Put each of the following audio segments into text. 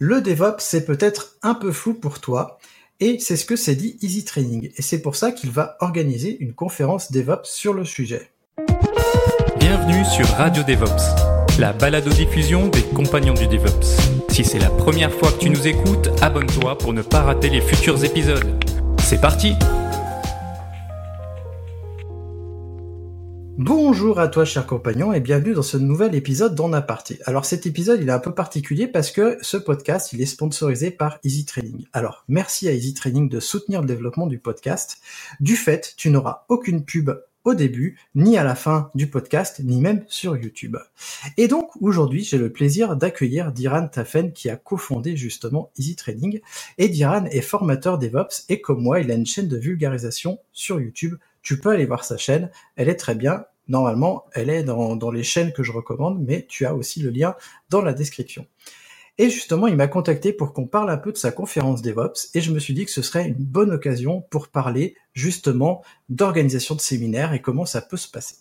Le DevOps, c'est peut-être un peu flou pour toi, et c'est ce que s'est dit Easy Training, et c'est pour ça qu'il va organiser une conférence DevOps sur le sujet. Bienvenue sur Radio DevOps, la balado-diffusion des compagnons du DevOps. Si c'est la première fois que tu nous écoutes, abonne-toi pour ne pas rater les futurs épisodes. C'est parti Bonjour à toi cher compagnon et bienvenue dans ce nouvel épisode d'En Aparté. Alors cet épisode il est un peu particulier parce que ce podcast il est sponsorisé par Easy Training. Alors merci à Easy Training de soutenir le développement du podcast. Du fait tu n'auras aucune pub au début, ni à la fin du podcast, ni même sur YouTube. Et donc aujourd'hui j'ai le plaisir d'accueillir Diran Tafen qui a cofondé justement Easy Training. Et Diran est formateur DevOps et comme moi il a une chaîne de vulgarisation sur YouTube tu peux aller voir sa chaîne, elle est très bien. Normalement, elle est dans, les chaînes que je recommande, mais tu as aussi le lien dans la description. Et justement, il m'a contacté pour qu'on parle un peu de sa conférence DevOps, et je me suis dit que ce serait une bonne occasion pour parler justement d'organisation de séminaires et comment ça peut se passer.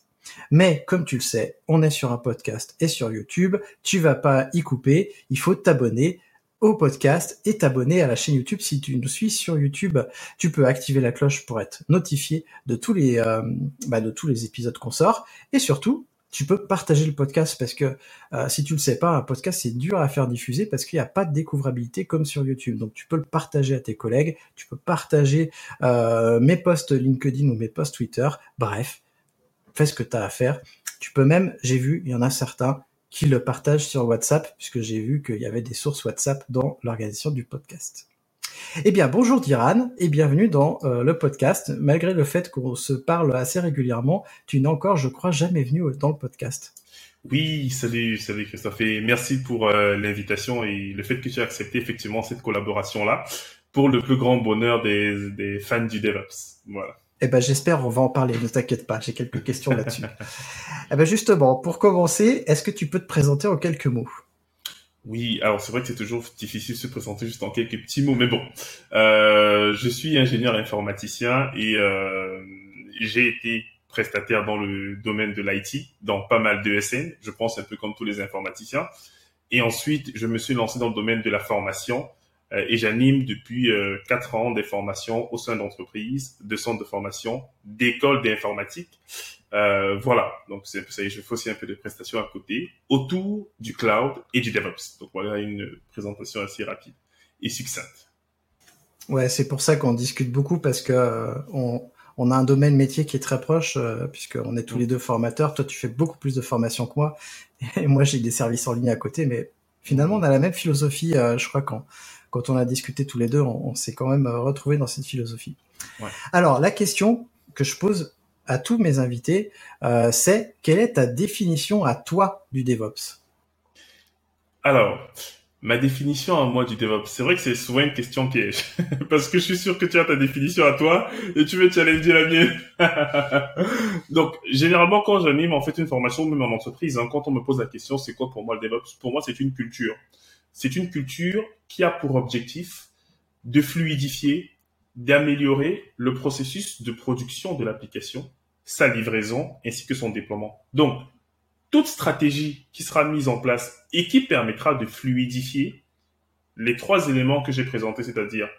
Mais comme tu le sais, on est sur un podcast et sur YouTube, tu vas pas y couper, il faut t'abonner au podcast et t'abonner à la chaîne YouTube si tu nous suis sur YouTube. Tu peux activer la cloche pour être notifié de tous les euh, bah, de tous les épisodes qu'on sort et surtout tu peux partager le podcast parce que euh, si tu le sais pas, un podcast c'est dur à faire diffuser parce qu'il n'y a pas de découvrabilité comme sur YouTube. Donc tu peux le partager à tes collègues, tu peux partager euh, mes posts LinkedIn ou mes posts Twitter. Bref, fais ce que tu as à faire. Tu peux même, j'ai vu, il y en a certains qui le partagent sur WhatsApp, puisque j'ai vu qu'il y avait des sources WhatsApp dans l'organisation du podcast. Eh bien, bonjour Diran et bienvenue dans euh, le podcast. Malgré le fait qu'on se parle assez régulièrement, tu n'es encore, je crois, jamais venu dans le podcast. Oui, salut, salut Christophe et merci pour euh, l'invitation et le fait que tu aies accepté effectivement cette collaboration-là pour le plus grand bonheur des, des fans du DevOps. Voilà. Eh ben j'espère, on va en parler. Ne t'inquiète pas, j'ai quelques questions là-dessus. eh ben justement, pour commencer, est-ce que tu peux te présenter en quelques mots? Oui, alors c'est vrai que c'est toujours difficile de se présenter juste en quelques petits mots, mais bon, euh, je suis ingénieur informaticien et euh, j'ai été prestataire dans le domaine de l'IT, dans pas mal de SN, je pense un peu comme tous les informaticiens. Et ensuite, je me suis lancé dans le domaine de la formation et j'anime depuis euh, quatre ans des formations au sein d'entreprises, de centres de formation, d'écoles d'informatique. Euh, voilà, donc c'est ça. Je fais aussi un peu de prestations à côté autour du cloud et du DevOps. Donc voilà une présentation assez rapide et succincte. Ouais, c'est pour ça qu'on discute beaucoup parce que euh, on, on, a un domaine métier qui est très proche euh, puisqu'on est tous mm. les deux formateurs. Toi, tu fais beaucoup plus de formation que moi et moi j'ai des services en ligne à côté, mais finalement on a la même philosophie. je crois quand quand on a discuté tous les deux, on, s'est quand même euh, retrouvé dans cette philosophie. Alors, la question que je pose à tous mes invités, euh, c'est quelle est ta définition à toi du DevOps? Alors, ma définition à moi du DevOps, c'est vrai que c'est souvent une question piège, parce que je suis sûr que tu as ta définition à toi et tu veux challenger la mienne. Donc, généralement, quand j'anime en fait une formation, même en entreprise, hein, quand on me pose la question, c'est quoi pour moi le DevOps? Pour moi, c'est une culture c'est une culture qui a pour objectif de fluidifier, d'améliorer le processus de production de l'application, sa livraison ainsi que son déploiement. Donc, toute stratégie qui sera mise en place et qui permettra de fluidifier les trois éléments que j'ai présentés, c'est-à-dire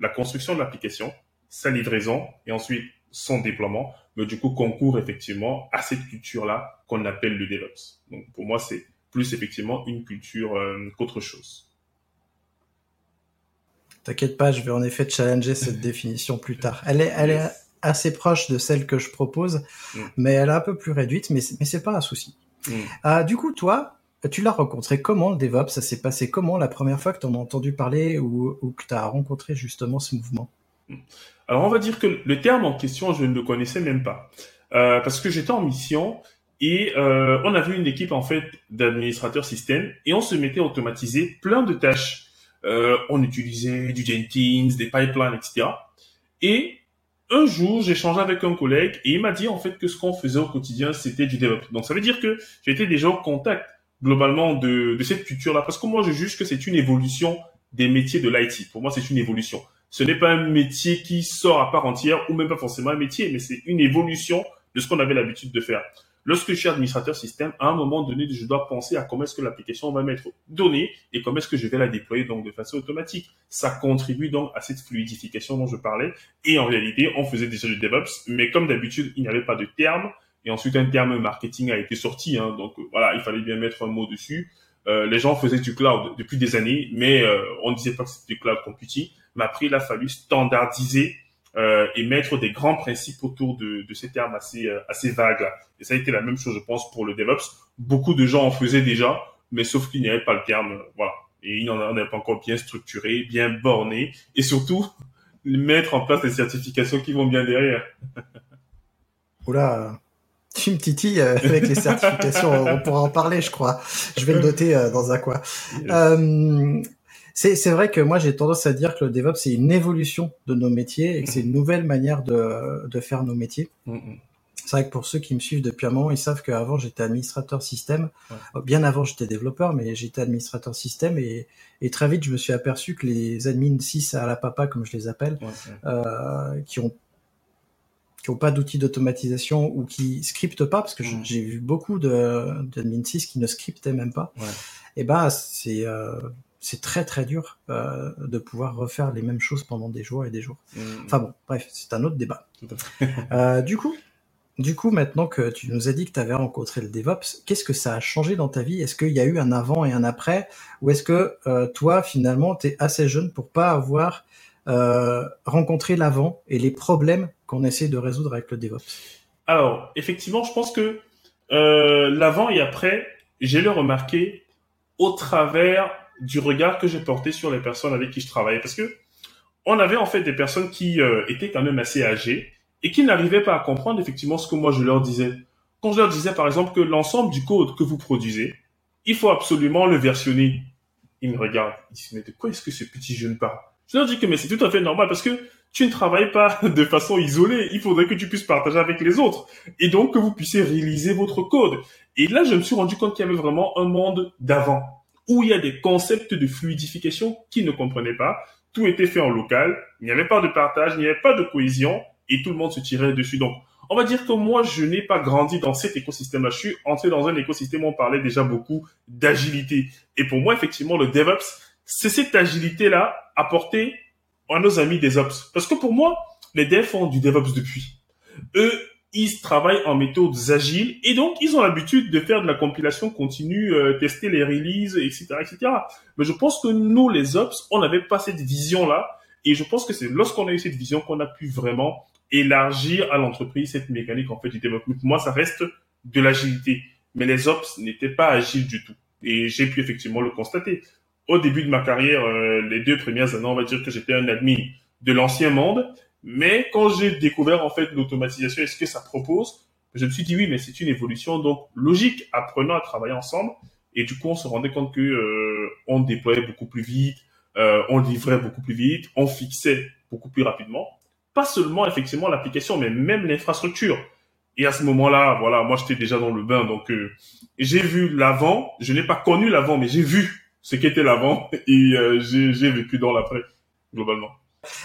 la construction de l'application, sa livraison et ensuite son déploiement, mais du coup concourt effectivement à cette culture-là qu'on appelle le DevOps. Donc pour moi, c'est plus effectivement une culture euh, qu'autre chose. T'inquiète pas, je vais en effet challenger cette définition plus tard. Elle est, elle est assez proche de celle que je propose, mm. mais elle est un peu plus réduite, mais, mais c'est pas un souci. Mm. Euh, du coup, toi, tu l'as rencontré comment le DevOps? Ça s'est passé comment la première fois que tu en as entendu parler ou, ou que tu as rencontré justement ce mouvement? Mm. Alors, on va dire que le terme en question, je ne le connaissais même pas. Euh, parce que j'étais en mission et euh, on avait une équipe en fait d'administrateurs système et on se mettait à automatiser plein de tâches. Euh, on utilisait du Jenkins, des pipelines, etc. Et un jour, changé avec un collègue et il m'a dit en fait que ce qu'on faisait au quotidien, c'était du DevOps. Donc ça veut dire que j'étais déjà en contact globalement de, de cette culture-là parce que moi je juge que c'est une évolution des métiers de l'IT. Pour moi, c'est une évolution. Ce n'est pas un métier qui sort à part entière ou même pas forcément un métier, mais c'est une évolution de ce qu'on avait l'habitude de faire. Lorsque je suis administrateur système, à un moment donné, je dois penser à comment est-ce que l'application va m'être donnée et comment est-ce que je vais la déployer donc de façon automatique. Ça contribue donc à cette fluidification dont je parlais. Et en réalité, on faisait déjà du DevOps, mais comme d'habitude, il n'y avait pas de terme. Et ensuite, un terme marketing a été sorti. Hein, donc voilà, il fallait bien mettre un mot dessus. Euh, les gens faisaient du cloud depuis des années, mais euh, on ne disait pas que c'était du cloud computing. Mais après, il a fallu standardiser euh, et mettre des grands principes autour de, de ces termes assez euh, assez vagues là. Et ça a été la même chose, je pense, pour le DevOps. Beaucoup de gens en faisaient déjà, mais sauf qu'il n'y avait pas le terme, euh, voilà. Et il n'en avait pas encore bien structuré, bien borné, et surtout mettre en place les certifications qui vont bien derrière. Oula, tu me titilles avec les certifications, on pourra en parler, je crois. Je vais le noter dans un coin. Euh, c'est vrai que moi j'ai tendance à dire que le DevOps c'est une évolution de nos métiers et que c'est une nouvelle manière de, de faire nos métiers. Mm-hmm. C'est vrai que pour ceux qui me suivent depuis un moment, ils savent qu'avant j'étais administrateur système. Bien avant j'étais développeur, mais j'étais administrateur système et, et, très vite je me suis aperçu que les admins 6 à la papa, comme je les appelle, euh, qui ont qui ont pas d'outils d'automatisation ou qui scriptent pas, parce que mm. j'ai vu beaucoup d'admin 6 qui ne scriptaient même pas. Et eh ben c'est euh, c'est très très dur euh, de pouvoir refaire les mêmes choses pendant des jours et des jours. Mmh. Enfin bon, bref, c'est un autre débat. euh, du coup, du coup, maintenant que tu nous as dit que tu avais rencontré le DevOps, qu'est-ce que ça a changé dans ta vie? Est-ce qu'il y a eu un avant et un après? Ou est-ce que euh, toi, finalement, tu es assez jeune pour pas avoir euh, rencontré l'avant et les problèmes qu'on essaie de résoudre avec le DevOps? Alors, effectivement, je pense que euh, l'avant et après, j'ai le remarqué au travers du regard que j'ai porté sur les personnes avec qui je travaillais. Parce que on avait en fait des personnes qui euh, étaient quand même assez âgées et qui n'arrivaient pas à comprendre effectivement ce que moi je leur disais. Quand je leur disais par exemple que l'ensemble du code que vous produisez, il faut absolument le versionner. Ils me regardent, ils disent mais de quoi est-ce que ce petit jeune parle? Je leur dis que mais c'est tout à fait normal parce que tu ne travailles pas de façon isolée. Il faudrait que tu puisses partager avec les autres et donc que vous puissiez réaliser votre code. Et là, je me suis rendu compte qu'il y avait vraiment un monde d'avant où il y a des concepts de fluidification qu'ils ne comprenaient pas. Tout était fait en local, il n'y avait pas de partage, il n'y avait pas de cohésion et tout le monde se tirait dessus. Donc, on va dire que moi, je n'ai pas grandi dans cet écosystème-là. Je suis entré dans un écosystème où on parlait déjà beaucoup d'agilité. Et pour moi, effectivement, le DevOps, c'est cette agilité-là apportée à nos amis des Ops. Parce que pour moi, les devs font du DevOps depuis. Ils travaillent en méthodes agiles et donc ils ont l'habitude de faire de la compilation continue, euh, tester les releases, etc., etc. Mais je pense que nous, les ops, on n'avait pas cette vision-là et je pense que c'est lorsqu'on a eu cette vision qu'on a pu vraiment élargir à l'entreprise cette mécanique en fait du développement. Moi, ça reste de l'agilité, mais les ops n'étaient pas agiles du tout et j'ai pu effectivement le constater. Au début de ma carrière, euh, les deux premières années, on va dire que j'étais un admin de l'ancien monde mais quand j'ai découvert en fait l'automatisation et ce que ça propose, je me suis dit oui, mais c'est une évolution donc logique. Apprenons à travailler ensemble. Et du coup, on se rendait compte que euh, on déployait beaucoup plus vite, euh, on livrait beaucoup plus vite, on fixait beaucoup plus rapidement. Pas seulement effectivement l'application, mais même l'infrastructure. Et à ce moment-là, voilà, moi j'étais déjà dans le bain, donc euh, j'ai vu l'avant. Je n'ai pas connu l'avant, mais j'ai vu ce qu'était l'avant et euh, j'ai vécu dans l'après globalement.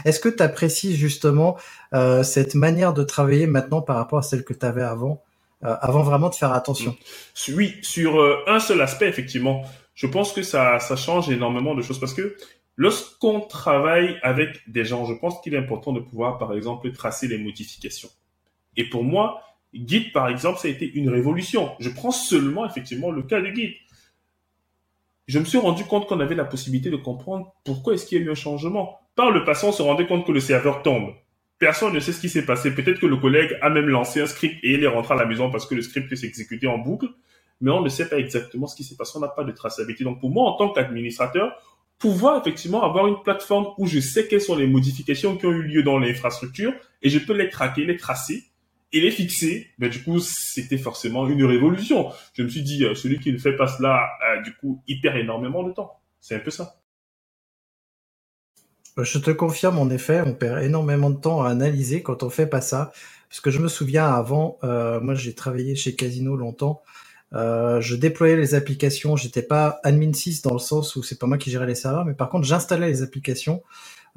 Est-ce que tu apprécies justement euh, cette manière de travailler maintenant par rapport à celle que tu avais avant, euh, avant vraiment de faire attention? Oui, sur euh, un seul aspect, effectivement, je pense que ça, change énormément de choses parce que lorsqu'on travaille avec des gens, je pense qu'il est important de pouvoir, par exemple, tracer les modifications. Et pour moi, Git, par exemple, ça a été une révolution. Je prends seulement, effectivement, le cas de Git je me suis rendu compte qu'on avait la possibilité de comprendre pourquoi est-ce qu'il y a eu un changement. Par le passé, on se rendait compte que le serveur tombe. Personne ne sait ce qui s'est passé. Peut-être que le collègue a même lancé un script et il est rentré à la maison parce que le script s'est exécuté en boucle. Mais on ne sait pas exactement ce qui s'est passé. On n'a pas de traçabilité. Donc pour moi, en tant qu'administrateur, pouvoir effectivement avoir une plateforme où je sais quelles sont les modifications qui ont eu lieu dans l'infrastructure et je peux les traquer, les tracer et les fixer, ben du coup, c'était forcément une révolution. Je me suis dit, euh, celui qui ne fait pas cela, euh, du coup, il perd énormément de temps. C'est un peu ça. Je te confirme, en effet, on perd énormément de temps à analyser quand on fait pas ça. Parce que je me souviens avant, euh, moi j'ai travaillé chez Casino longtemps, euh, je déployais les applications, j'étais pas admin 6 dans le sens où c'est pas moi qui gérais les serveurs, mais par contre j'installais les applications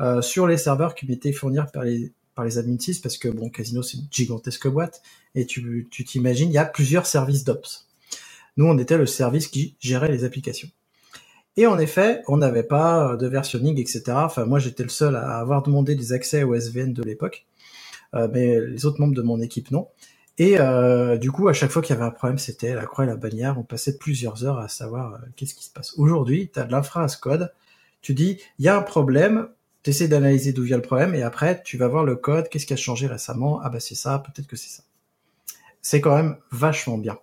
euh, sur les serveurs qui m'étaient fournis par les, par les admin 6 parce que bon, Casino c'est une gigantesque boîte et tu tu t'imagines, il y a plusieurs services d'ops. Nous, on était le service qui gérait les applications. Et en effet, on n'avait pas de versionning, etc. Enfin, moi, j'étais le seul à avoir demandé des accès au SVN de l'époque, euh, mais les autres membres de mon équipe non. Et euh, du coup, à chaque fois qu'il y avait un problème, c'était la croix et la bannière. On passait plusieurs heures à savoir euh, qu'est-ce qui se passe. Aujourd'hui, tu as de l'infra code. Tu dis, il y a un problème. Tu essaies d'analyser d'où vient le problème. Et après, tu vas voir le code. Qu'est-ce qui a changé récemment? Ah bah c'est ça. Peut-être que c'est ça. C'est quand même vachement bien.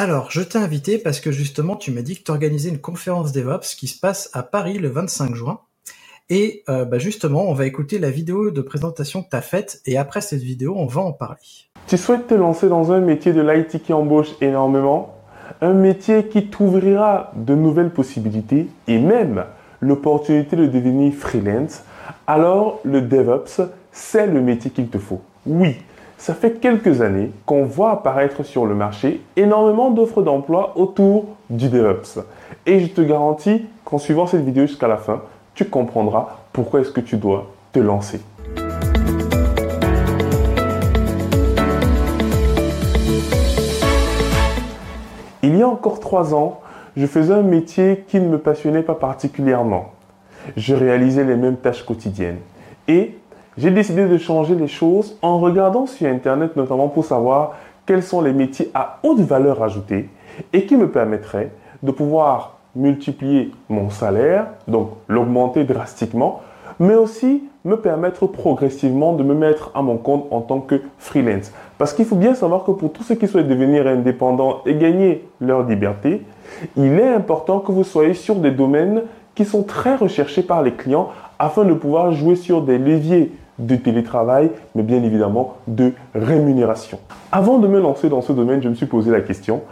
Alors, je t'ai invité parce que justement, tu m'as dit que tu organisais une conférence DevOps qui se passe à Paris le 25 juin. Et euh, bah justement, on va écouter la vidéo de présentation que tu as faite et après cette vidéo, on va en parler. Tu souhaites te lancer dans un métier de l'IT qui embauche énormément Un métier qui t'ouvrira de nouvelles possibilités et même l'opportunité de devenir freelance Alors, le DevOps, c'est le métier qu'il te faut. Oui, ça fait quelques années qu'on voit apparaître sur le marché énormément d'offres d'emploi autour du DevOps. Et je te garantis qu'en suivant cette vidéo jusqu'à la fin, tu comprendras pourquoi est-ce que tu dois te lancer. Il y a encore trois ans, je faisais un métier qui ne me passionnait pas particulièrement. Je réalisais les mêmes tâches quotidiennes. Et j'ai décidé de changer les choses en regardant sur Internet notamment pour savoir quels sont les métiers à haute valeur ajoutée et qui me permettraient de pouvoir multiplier mon salaire, donc l'augmenter drastiquement, mais aussi me permettre progressivement de me mettre à mon compte en tant que freelance. Parce qu'il faut bien savoir que pour tous ceux qui souhaitent devenir indépendants et gagner leur liberté, il est important que vous soyez sur des domaines qui sont très recherchés par les clients afin de pouvoir jouer sur des leviers de télétravail, mais bien évidemment de rémunération. Avant de me lancer dans ce domaine, je me suis posé la question,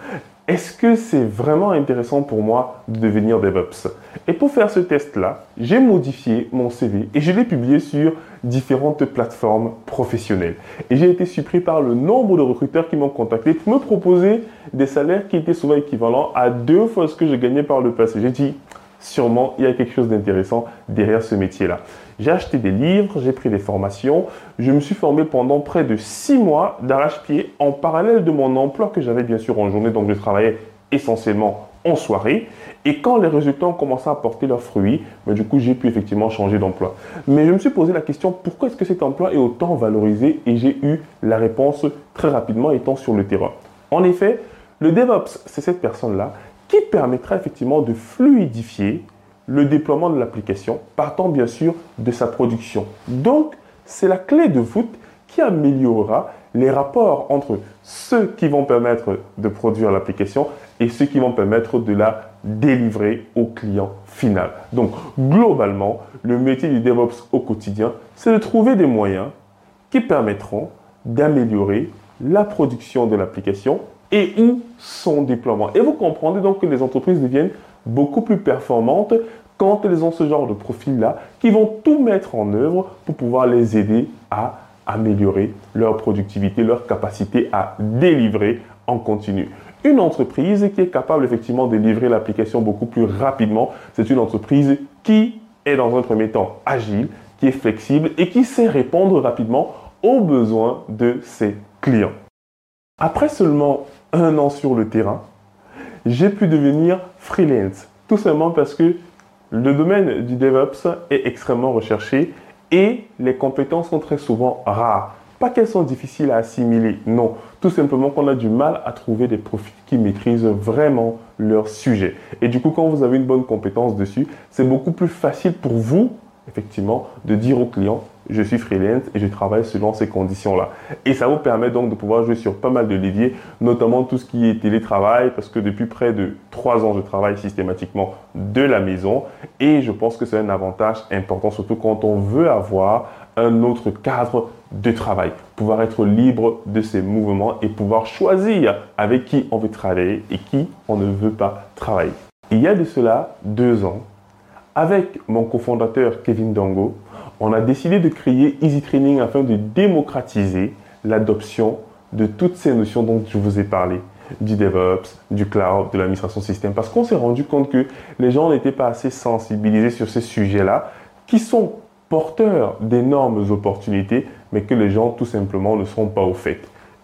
est-ce que c'est vraiment intéressant pour moi de devenir DevOps? Et pour faire ce test-là, j'ai modifié mon CV et je l'ai publié sur différentes plateformes professionnelles. Et j'ai été surpris par le nombre de recruteurs qui m'ont contacté pour me proposer des salaires qui étaient souvent équivalents à deux fois ce que je gagnais par le passé. J'ai dit, sûrement, il y a quelque chose d'intéressant derrière ce métier-là. J'ai acheté des livres, j'ai pris des formations, je me suis formé pendant près de six mois d'arrache-pied en parallèle de mon emploi que j'avais bien sûr en journée, donc je travaillais essentiellement en soirée. Et quand les résultats ont commencé à porter leurs fruits, ben, du coup, j'ai pu effectivement changer d'emploi. Mais je me suis posé la question, pourquoi est-ce que cet emploi est autant valorisé? Et j'ai eu la réponse très rapidement étant sur le terrain. En effet, le DevOps, c'est cette personne-là qui permettra effectivement de fluidifier le déploiement de l'application, partant bien sûr de sa production. Donc, c'est la clé de voûte qui améliorera les rapports entre ceux qui vont permettre de produire l'application et ceux qui vont permettre de la délivrer au client final. Donc, globalement, le métier du DevOps au quotidien, c'est de trouver des moyens qui permettront d'améliorer la production de l'application et où son déploiement. Et vous comprendrez donc que les entreprises deviennent beaucoup plus performantes quand elles ont ce genre de profil-là qui vont tout mettre en œuvre pour pouvoir les aider à améliorer leur productivité, leur capacité à délivrer en continu. Une entreprise qui est capable effectivement de livrer l'application beaucoup plus rapidement, c'est une entreprise qui est dans un premier temps agile, qui est flexible et qui sait répondre rapidement aux besoins de ses clients. Après seulement un an sur le terrain, j'ai pu devenir freelance. Tout simplement parce que le domaine du DevOps est extrêmement recherché et les compétences sont très souvent rares. Pas qu'elles sont difficiles à assimiler, non. Tout simplement qu'on a du mal à trouver des profils qui maîtrisent vraiment leur sujet. Et du coup, quand vous avez une bonne compétence dessus, c'est beaucoup plus facile pour vous, effectivement, de dire au client, je suis freelance et je travaille selon ces conditions-là. Et ça vous permet donc de pouvoir jouer sur pas mal de leviers, notamment tout ce qui est télétravail, parce que depuis près de trois ans, je travaille systématiquement de la maison et je pense que c'est un avantage important, surtout quand on veut avoir un autre cadre de travail, pouvoir être libre de ses mouvements et pouvoir choisir avec qui on veut travailler et qui on ne veut pas travailler. Il y a de cela deux ans, avec mon cofondateur Kevin Dango, on a décidé de créer Easy Training afin de démocratiser l'adoption de toutes ces notions dont je vous ai parlé, du DevOps, du cloud, de l'administration système, parce qu'on s'est rendu compte que les gens n'étaient pas assez sensibilisés sur ces sujets-là, qui sont porteur d'énormes opportunités, mais que les gens tout simplement ne sont pas au fait.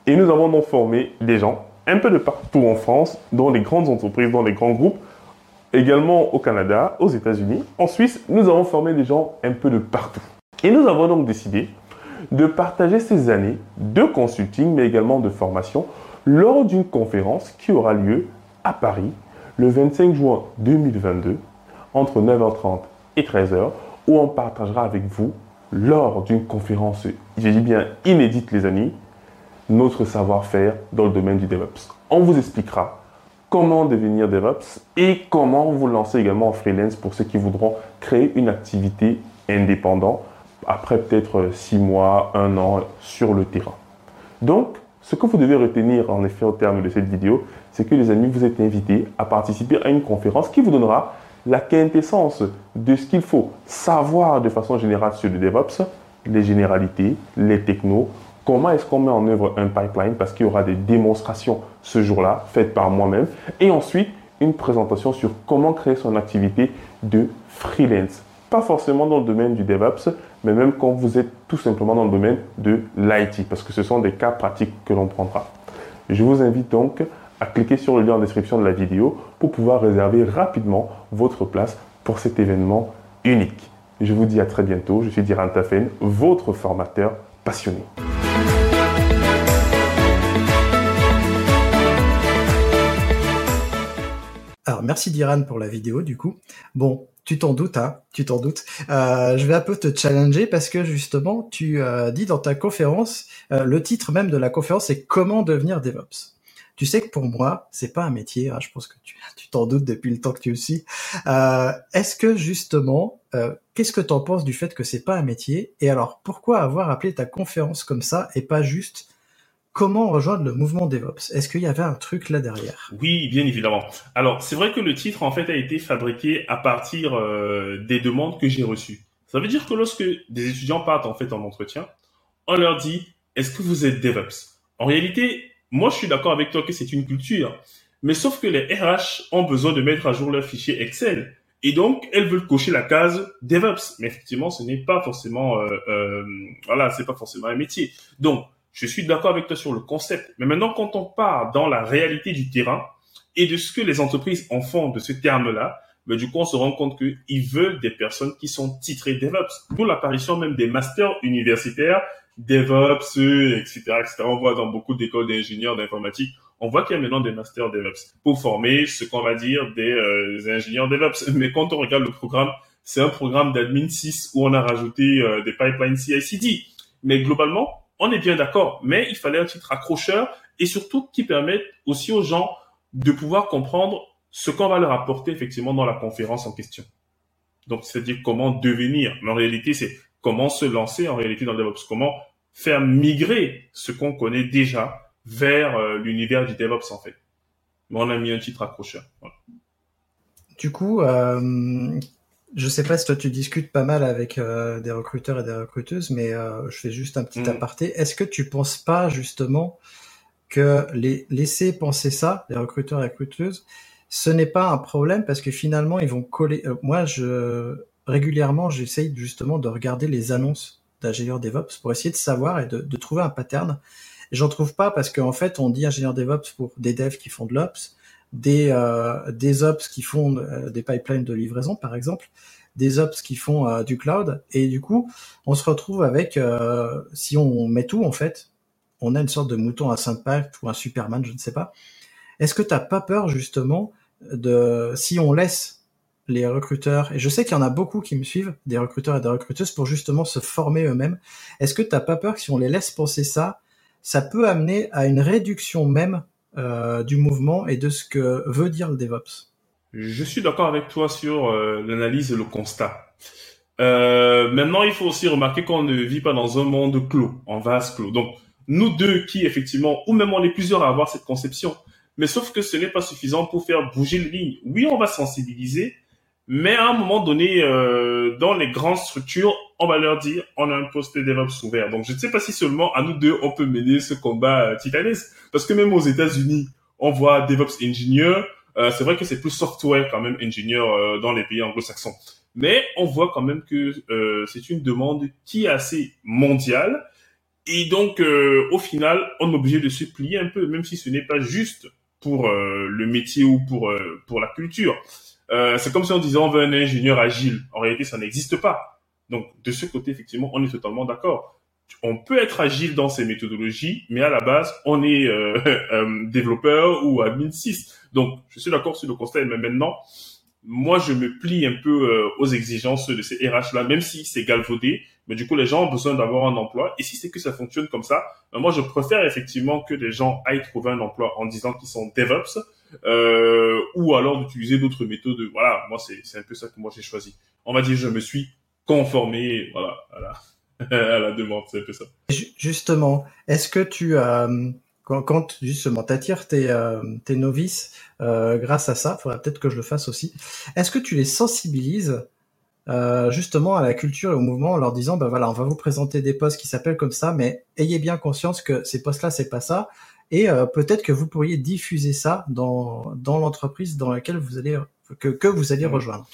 Et nous avons donc formé des gens un peu de partout en France, dans les grandes entreprises, dans les grands groupes, également au Canada, aux États-Unis. En Suisse, nous avons formé des gens un peu de partout. Et nous avons donc décidé de partager ces années de consulting, mais également de formation, lors d'une conférence qui aura lieu à Paris le 25 juin 2022, entre 9h30 et 13h, où on partagera avec vous, lors d'une conférence, j'ai dit bien inédite les amis, notre savoir-faire dans le domaine du DevOps. On vous expliquera comment devenir DevOps et comment vous lancer également en freelance pour ceux qui voudront créer une activité indépendante après peut-être six mois, un an sur le terrain. Donc, ce que vous devez retenir en effet au terme de cette vidéo, c'est que les amis, vous êtes invités à participer à une conférence qui vous donnera la quintessence de ce qu'il faut savoir de façon générale sur le DevOps, les généralités, les technos, comment est-ce qu'on met en œuvre un pipeline, parce qu'il y aura des démonstrations ce jour-là faites par moi-même, et ensuite une présentation sur comment créer son activité de freelance. Pas forcément dans le domaine du DevOps, mais même quand vous êtes tout simplement dans le domaine de l'IT, parce que ce sont des cas pratiques que l'on prendra. Je vous invite donc à cliquer sur le lien en description de la vidéo pour pouvoir réserver rapidement votre place pour cet événement unique. Je vous dis à très bientôt. Je suis Diran Tafen, votre formateur passionné. Alors merci Diran pour la vidéo du coup. Bon, tu t'en doutes, hein, tu t'en doutes. Euh, je vais un peu te challenger parce que justement, tu euh, dis dans ta conférence, euh, le titre même de la conférence, c'est Comment devenir DevOps. Tu sais que pour moi, c'est pas un métier. Hein, je pense que tu t'en doutes depuis le temps que tu le suis. Est-ce que justement, qu'est-ce que tu en penses du fait que c'est pas un métier? Et alors, pourquoi avoir appelé ta conférence comme ça et pas juste comment rejoindre le mouvement DevOps? Est-ce qu'il y avait un truc là derrière? Oui, bien évidemment. Alors, c'est vrai que le titre, en fait, a été fabriqué à partir euh, des demandes que j'ai reçues. Ça veut dire que lorsque des étudiants partent, en fait, en entretien, on leur dit, est-ce que vous êtes DevOps? En réalité, moi, je suis d'accord avec toi que c'est une culture. Mais sauf que les RH ont besoin de mettre à jour leur fichier Excel. Et donc, elles veulent cocher la case DevOps. Mais effectivement, ce n'est pas forcément, euh, euh, voilà, c'est pas forcément un métier. Donc, je suis d'accord avec toi sur le concept. Mais maintenant, quand on part dans la réalité du terrain et de ce que les entreprises en font de ce terme-là, mais ben, du coup, on se rend compte qu'ils veulent des personnes qui sont titrées DevOps. Pour l'apparition même des masters universitaires, DevOps, etc., etc. On voit dans beaucoup d'écoles d'ingénieurs d'informatique, on voit qu'il y a maintenant des masters DevOps pour former ce qu'on va dire des euh, ingénieurs DevOps. Mais quand on regarde le programme, c'est un programme d'admin 6 où on a rajouté euh, des pipelines CI/CD. Mais globalement, on est bien d'accord, mais il fallait un titre accrocheur et surtout qui permette aussi aux gens de pouvoir comprendre ce qu'on va leur apporter effectivement dans la conférence en question. Donc, c'est-à-dire comment devenir. Mais en réalité, c'est comment se lancer en réalité dans le DevOps, comment faire migrer ce qu'on connaît déjà vers euh, l'univers du DevOps en fait. Mais on a mis un titre accrocheur. Du coup, euh, je sais pas si toi tu discutes pas mal avec euh, des recruteurs et des recruteuses, mais euh, je fais juste un petit mm. aparté. Est-ce que tu penses pas justement que les laisser penser ça, les recruteurs et recruteuses, ce n'est pas un problème parce que finalement ils vont coller. Euh, moi, je régulièrement j'essaye justement de regarder les annonces d'ingénieurs DevOps pour essayer de savoir et de, de trouver un pattern. J'en trouve pas parce qu'en fait on dit ingénieur DevOps pour des devs qui font de l'Ops des, euh, des ops qui font euh, des pipelines de livraison, par exemple, des ops qui font euh, du cloud, et du coup, on se retrouve avec, si on met tout en fait, on a une sorte de mouton à cinq pattes ou un Superman, je ne sais pas. Est-ce que tu n'as pas peur justement de si on laisse les recruteurs, et je sais qu'il y en a beaucoup qui me suivent, des recruteurs et des recruteuses, pour justement se former eux-mêmes, est-ce que tu n'as pas peur que si on les laisse penser ça, ça peut amener à une réduction même euh, du mouvement et de ce que veut dire le DevOps. Je suis d'accord avec toi sur euh, l'analyse et le constat. Euh, maintenant, il faut aussi remarquer qu'on ne vit pas dans un monde clos, en vase clos. Donc, nous deux qui, effectivement, ou même on est plusieurs à avoir cette conception, mais sauf que ce n'est pas suffisant pour faire bouger les lignes. Oui, on va sensibiliser, mais à un moment donné, dans les grandes structures, on va leur dire, on a un poste DevOps ouvert. Donc, je ne sais pas si seulement à nous deux, on peut mener ce combat euh, titanesque. Parce que même aux États-Unis, on voit DevOps. Euh, c'est vrai que c'est plus software quand même euh, dans les pays anglo-saxons. mais on voit quand même que euh, c'est une demande qui est assez mondiale. Et donc, euh, au final, on est obligé de se plier un peu, même si ce n'est pas juste pour le métier ou pour pour la culture. c'est comme si on disait on veut un ingénieur agile. En réalité, ça n'existe pas. Donc, de ce côté, effectivement, on est totalement d'accord. On peut être agile dans ces méthodologies, mais à la base, on est développeur ou admin 6. Donc, je suis d'accord sur le constat, mais maintenant, moi, je me plie un peu euh, aux exigences de ces RH-là, même si c'est galvaudé. Mais du coup, les gens ont besoin d'avoir un emploi. Et si c'est que ça fonctionne comme ça, ben, moi, je préfère effectivement que les gens aillent trouver un emploi en disant qu'ils sont DevOps, euh, ou alors d'utiliser d'autres méthodes. Voilà, moi, c'est un peu ça que moi j'ai choisi. On va dire, je me suis conformé, voilà, à la, à la demande, c'est un peu ça. Justement, est-ce que tu as quand, quand justement t'attires tes, euh, tes novices euh, grâce à ça, faudra peut-être que je le fasse aussi. Est-ce que tu les sensibilises euh, justement à la culture et au mouvement en leur disant ben voilà on va vous présenter des postes qui s'appellent comme ça mais ayez bien conscience que ces postes là c'est pas ça et euh, peut-être que vous pourriez diffuser ça dans dans l'entreprise dans laquelle vous allez que, que vous allez rejoindre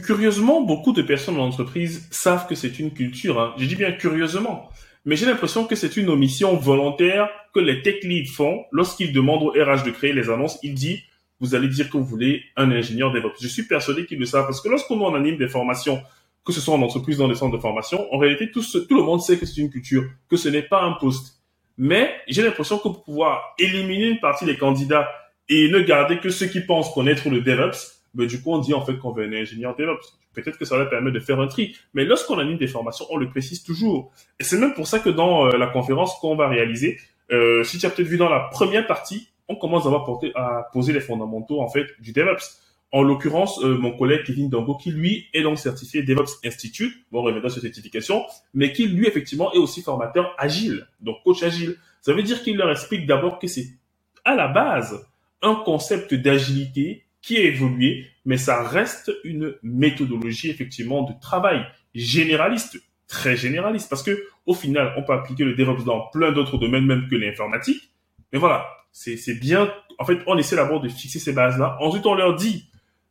curieusement beaucoup de personnes dans l'entreprise savent que c'est une culture hein. je dis bien curieusement mais j'ai l'impression que c'est une omission volontaire que les tech leads font lorsqu'ils demandent au RH de créer les annonces. Il dit, vous allez dire que vous voulez un ingénieur DevOps. Je suis persuadé qu'ils le savent parce que lorsqu'on anime des formations, que ce soit en entreprise dans des centres de formation, en réalité, tout, tout le monde sait que c'est une culture, que ce n'est pas un poste. Mais j'ai l'impression que pour pouvoir éliminer une partie des candidats et ne garder que ceux qui pensent connaître le DevOps, ben, du coup, on dit en fait qu'on veut un ingénieur DevOps. Peut-être que ça va permettre de faire un tri. Mais lorsqu'on anime des formations, on le précise toujours. Et c'est même pour ça que dans euh, la conférence qu'on va réaliser, euh, si tu as peut-être vu dans la première partie, on commence à, porté, à poser les fondamentaux en fait du DevOps. En l'occurrence, euh, mon collègue Kevin Dango, qui lui est donc certifié DevOps Institute, bon, reviendra sur cette certification, mais qui lui effectivement est aussi formateur agile, donc coach agile. Ça veut dire qu'il leur explique d'abord que c'est à la base un concept d'agilité qui a évolué, mais ça reste une méthodologie effectivement de travail généraliste, très généraliste, parce que au final, on peut appliquer le DevOps dans plein d'autres domaines, même que l'informatique. Mais voilà, c'est bien. En fait, on essaie d'abord de fixer ces bases-là. Ensuite, on leur dit,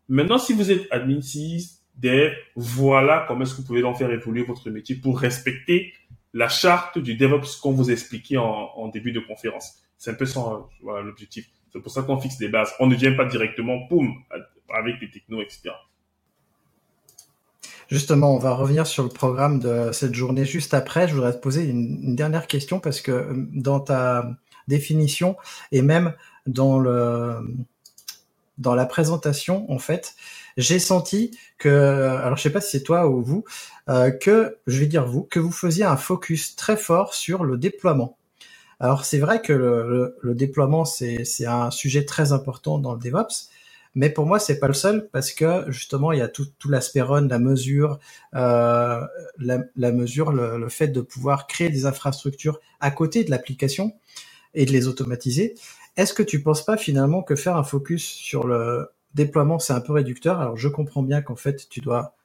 maintenant, si vous êtes admin 6, dev, voilà comment est-ce que vous pouvez en faire évoluer votre métier pour respecter la charte du DevOps qu'on vous expliquait en, en début de conférence. C'est un peu ça, voilà, l'objectif. C'est pour ça qu'on fixe des bases. On ne vient pas directement, boum, avec les technos, etc. Justement, on va revenir sur le programme de cette journée juste après. Je voudrais te poser une, dernière question parce que euh, dans ta définition et même dans le dans la présentation, en fait, j'ai senti que, alors je sais pas si c'est toi ou vous, euh, que je vais dire vous, que vous faisiez un focus très fort sur le déploiement. Alors c'est vrai que le, déploiement c'est un sujet très important dans le DevOps, mais pour moi c'est pas le seul parce que justement il y a tout, tout l'aspect run, la mesure, euh, la, mesure, le, fait de pouvoir créer des infrastructures à côté de l'application et de les automatiser. Est-ce que tu penses pas finalement que faire un focus sur le déploiement c'est un peu réducteur? Alors je comprends bien qu'en fait tu dois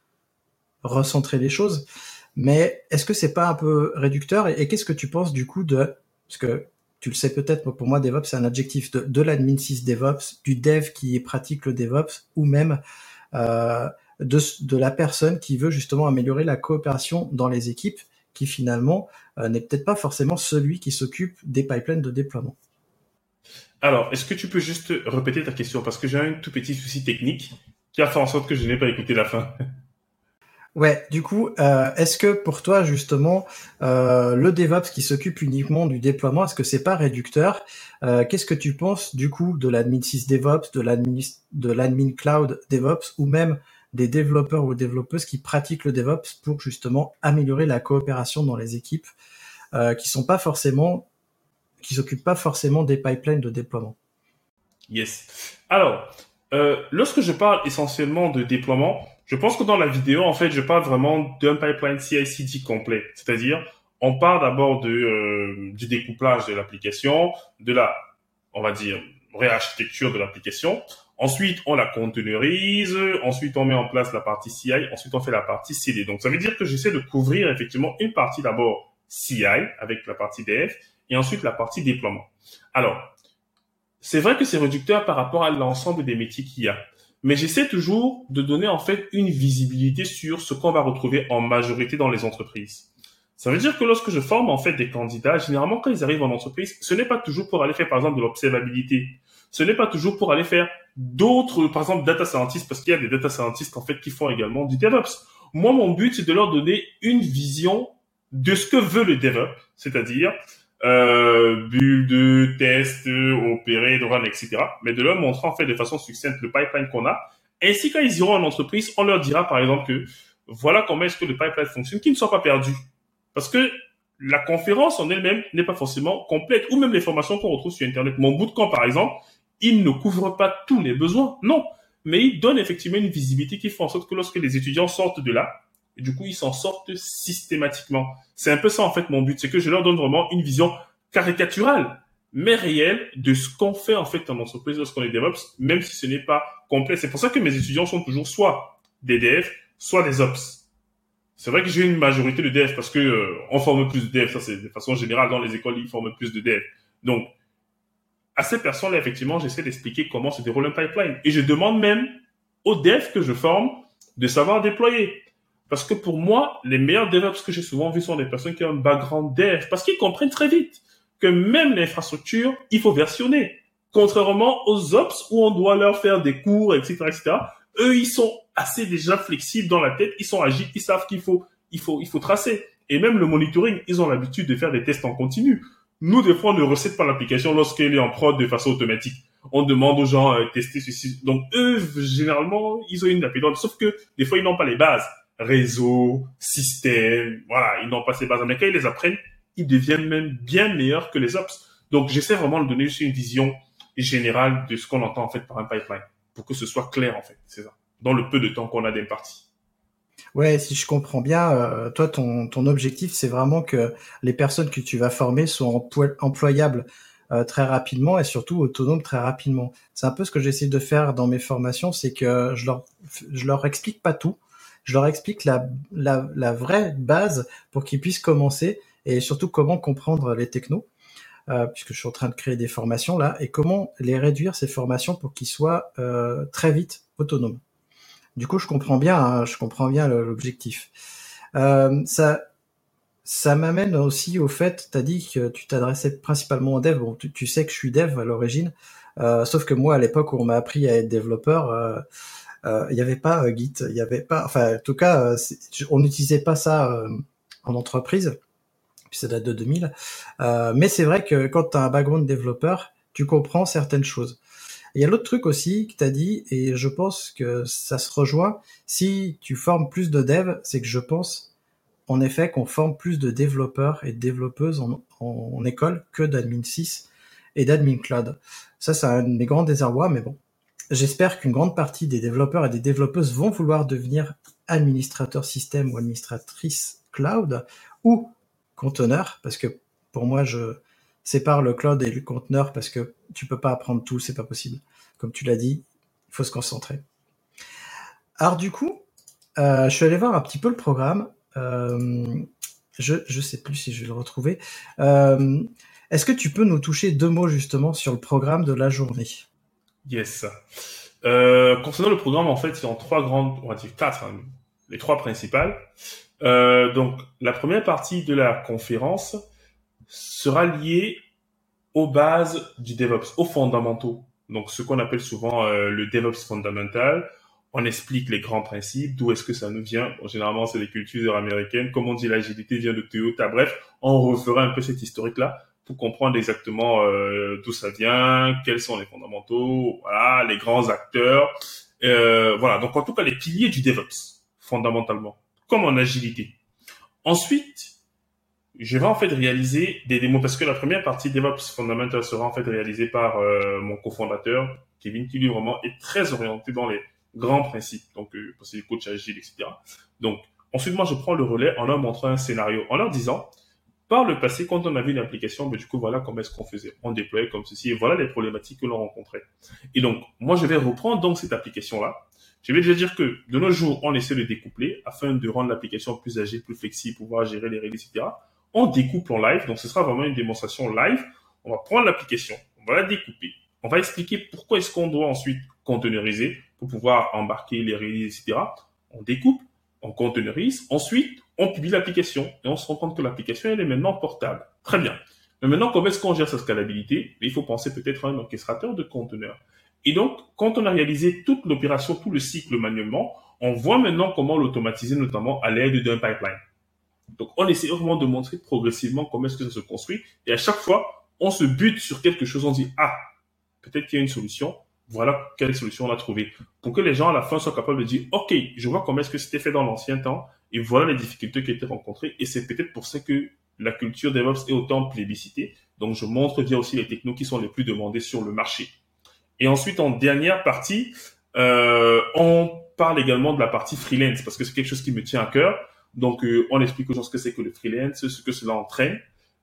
recentrer les choses, mais est-ce que c'est pas un peu réducteur? Et qu'est-ce que tu penses du coup de parce que tu le sais peut-être, pour moi, DevOps, c'est un adjectif de, l'admin 6 DevOps, du dev qui pratique le DevOps, ou même euh, de, de, la personne qui veut justement améliorer la coopération dans les équipes, qui finalement euh, n'est peut-être pas forcément celui qui s'occupe des pipelines de déploiement. Alors, est-ce que tu peux juste répéter ta question? Parce que j'ai un tout petit souci technique qui a fait en sorte que je n'ai pas écouté la fin. Ouais, du coup, euh, est-ce que pour toi justement euh, le DevOps qui s'occupe uniquement du déploiement, est-ce que c'est pas réducteur? Euh, Qu'est-ce que tu penses du coup de l'admin 6 DevOps, de l'admin de l'admin cloud DevOps ou même des développeurs ou développeuses qui pratiquent le DevOps pour justement améliorer la coopération dans les équipes qui sont pas forcément qui s'occupent pas forcément des pipelines de déploiement? Yes. Alors, lorsque je parle essentiellement de déploiement, je pense que dans la vidéo, en fait, je parle vraiment d'un pipeline CI/CD complet. C'est-à-dire, on part d'abord de, euh, du découplage de l'application, de la, on va dire, réarchitecture de l'application. Ensuite, on la containerise. Ensuite, on met en place la partie CI. Ensuite, on fait la partie CD. Donc, ça veut dire que j'essaie de couvrir effectivement une partie d'abord CI avec la partie dev et ensuite la partie déploiement. Alors, c'est vrai que c'est réducteur par rapport à l'ensemble des métiers qu'il y a. mais j'essaie toujours de donner en fait une visibilité sur ce qu'on va retrouver en majorité dans les entreprises. Ça veut dire que lorsque je forme en fait des candidats, généralement quand ils arrivent en entreprise, ce n'est pas toujours pour aller faire par exemple de l'observabilité. Ce n'est pas toujours pour aller faire d'autres, par exemple data scientists, parce qu'il y a des data scientists en fait qui font également du DevOps. Moi, mon but c'est de leur donner une vision de ce que veut le DevOps, c'est-à-dire euh, build, test, opérer, run, etc. Mais de leur montrer en fait de façon succincte le pipeline qu'on a. Ainsi quand ils iront en entreprise, on leur dira par exemple que voilà comment est-ce que le pipeline fonctionne, qu'ils ne soient pas perdus. Parce que la conférence en elle-même n'est pas forcément complète, ou même les formations qu'on retrouve sur Internet. Mon bootcamp, par exemple, il ne couvre pas tous les besoins, non. Mais il donne effectivement une visibilité qui fait en sorte que lorsque les étudiants sortent de là, et du coup, ils s'en sortent systématiquement. C'est un peu ça, en fait, mon but. C'est que je leur donne vraiment une vision caricaturale, mais réelle, de ce qu'on fait, en fait, en entreprise lorsqu'on est DevOps, même si ce n'est pas complet. C'est pour ça que mes étudiants sont toujours soit des devs, soit des Ops. C'est vrai que j'ai une majorité de devs parce que euh, on forme plus de devs. Ça, c'est de façon générale dans les écoles, ils forment plus de devs. Donc, à ces personnes-là, effectivement, j'essaie d'expliquer comment se déroule un pipeline. Et je demande même aux devs que je forme de savoir déployer. Parce que pour moi, les meilleurs DevOps que j'ai souvent vus sont des personnes qui ont un background dev, parce qu'ils comprennent très vite que même l'infrastructure, il faut versionner. Contrairement aux Ops où on doit leur faire des cours, etc., etc., eux, ils sont assez déjà flexibles dans la tête, ils sont agiles, ils savent qu'il faut, il faut, il faut tracer. Et même le monitoring, ils ont l'habitude de faire des tests en continu. Nous, des fois, on ne recette pas l'application lorsqu'elle est en prod de façon automatique. On demande aux gens de tester ceci. Donc, eux, généralement, ils ont une appétence. Sauf que, des fois, ils n'ont pas les bases réseau, système, voilà, ils n'ont pas ces bases. Mais quand ils les apprennent, ils deviennent même bien meilleurs que les ops. Donc, j'essaie vraiment de donner aussi une vision générale de ce qu'on entend en fait par un pipeline, pour que ce soit clair en fait, c'est ça, dans le peu de temps qu'on a d'imparti. Ouais, si je comprends bien, euh, toi, ton, ton objectif, c'est vraiment que les personnes que tu vas former soient employables euh, très rapidement et surtout autonomes très rapidement. C'est un peu ce que j'essaie de faire dans mes formations, c'est que je leur, je leur explique pas tout, je leur explique la, la, vraie base pour qu'ils puissent commencer et surtout comment comprendre les technos, euh, puisque je suis en train de créer des formations là, et comment les réduire ces formations pour qu'ils soient euh, très vite autonomes. Du coup, je comprends bien, hein, je comprends bien l'objectif. Euh, ça, ça m'amène aussi au fait, tu as dit que tu t'adressais principalement aux dev. Bon, tu, tu, sais que je suis dev à l'origine, sauf que moi, à l'époque où on m'a appris à être développeur, il n'y avait pas Git, il y avait pas, enfin, en tout cas, on n'utilisait pas ça en entreprise. Puis ça date de 2000. mais c'est vrai que quand tu as un background développeur, tu comprends certaines choses. Il y a l'autre truc aussi que tu as dit, et je pense que ça se rejoint, si tu formes plus de devs, c'est que je pense en effet qu'on forme plus de développeurs et de développeuses en, école que d'admin 6 et d'admin cloud. Ça, c'est un des grands désarrois, mais bon. J'espère qu'une grande partie des développeurs et des développeuses vont vouloir devenir administrateur système ou administratrice cloud ou conteneur, parce que pour moi, je sépare le cloud et le conteneur parce que tu peux pas apprendre tout, c'est pas possible. Comme tu l'as dit, il faut se concentrer. Alors du coup, euh, je suis allé voir un petit peu le programme euh, je ne sais plus si je vais le retrouver. Euh, est-ce que tu peux nous toucher deux mots justement sur le programme de la journée? Yes. Euh, concernant le programme, en fait, c'est en trois grandes, on va dire quatre, hein, les trois principales. Euh, donc, la première partie de la conférence sera liée aux bases du DevOps, aux fondamentaux. Donc, ce qu'on appelle souvent euh, le DevOps fondamental, on explique les grands principes, d'où est-ce que ça nous vient. généralement, c'est des cultures américaines. Comme on dit, l'agilité vient de Toyota. Bref, on refera un peu cette historique-là pour comprendre exactement euh, d'où ça vient, quels sont les fondamentaux, voilà, les grands acteurs. Euh, voilà, donc en tout cas, les piliers du DevOps, fondamentalement, comme en agilité. Ensuite, je vais en fait réaliser des démos parce que la première partie DevOps Fundamental sera en fait réalisée par euh, mon cofondateur, Kevin, qui lui vraiment est très orienté dans les grands principes. Donc, euh, c'est coach agile, etc. Donc, ensuite, moi, je prends le relais en leur montrant un scénario, en leur disant, par le passé, quand on avait une application, ben, du coup, voilà comment est-ce qu'on faisait. On déployait comme ceci et voilà les problématiques que l'on rencontrait. Et donc, moi, je vais reprendre donc cette application-là. Je vais déjà dire que de nos jours, on essaie de découpler afin de rendre l'application plus agile, plus flexible, pouvoir gérer les règles, etc. On découpe en live. Donc, ce sera vraiment une démonstration live. On va prendre l'application, on va la découper. On va expliquer pourquoi est-ce qu'on doit ensuite conteneuriser, pour pouvoir embarquer les releases, etc. On découpe, on containerise, ensuite on publie l'application et on se rend compte que l'application elle est maintenant portable. Très bien. Mais maintenant, comment est-ce qu'on gère sa scalabilité? Il faut penser peut-être à un orchestrateur de conteneurs. Et donc, quand on a réalisé toute l'opération, tout le cycle manuellement, on voit maintenant comment l'automatiser, notamment à l'aide d'un pipeline. Donc, on essaie vraiment de montrer progressivement comment est-ce que ça se construit. Et à chaque fois, on se bute sur quelque chose, on dit, ah, peut-être qu'il y a une solution. Voilà quelle solution on a trouvé. Pour que les gens, à la fin, soient capables de dire, OK, je vois comment est-ce que c'était fait dans l'ancien temps. Et voilà les difficultés qui étaient rencontrées. Et c'est peut-être pour ça que la culture DevOps est autant plébiscitée. Donc, je montre bien aussi les technos qui sont les plus demandés sur le marché. Et ensuite, en dernière partie, euh, on parle également de la partie freelance parce que c'est quelque chose qui me tient à cœur. Donc, euh, on explique aux gens ce que c'est que le freelance, ce que cela entraîne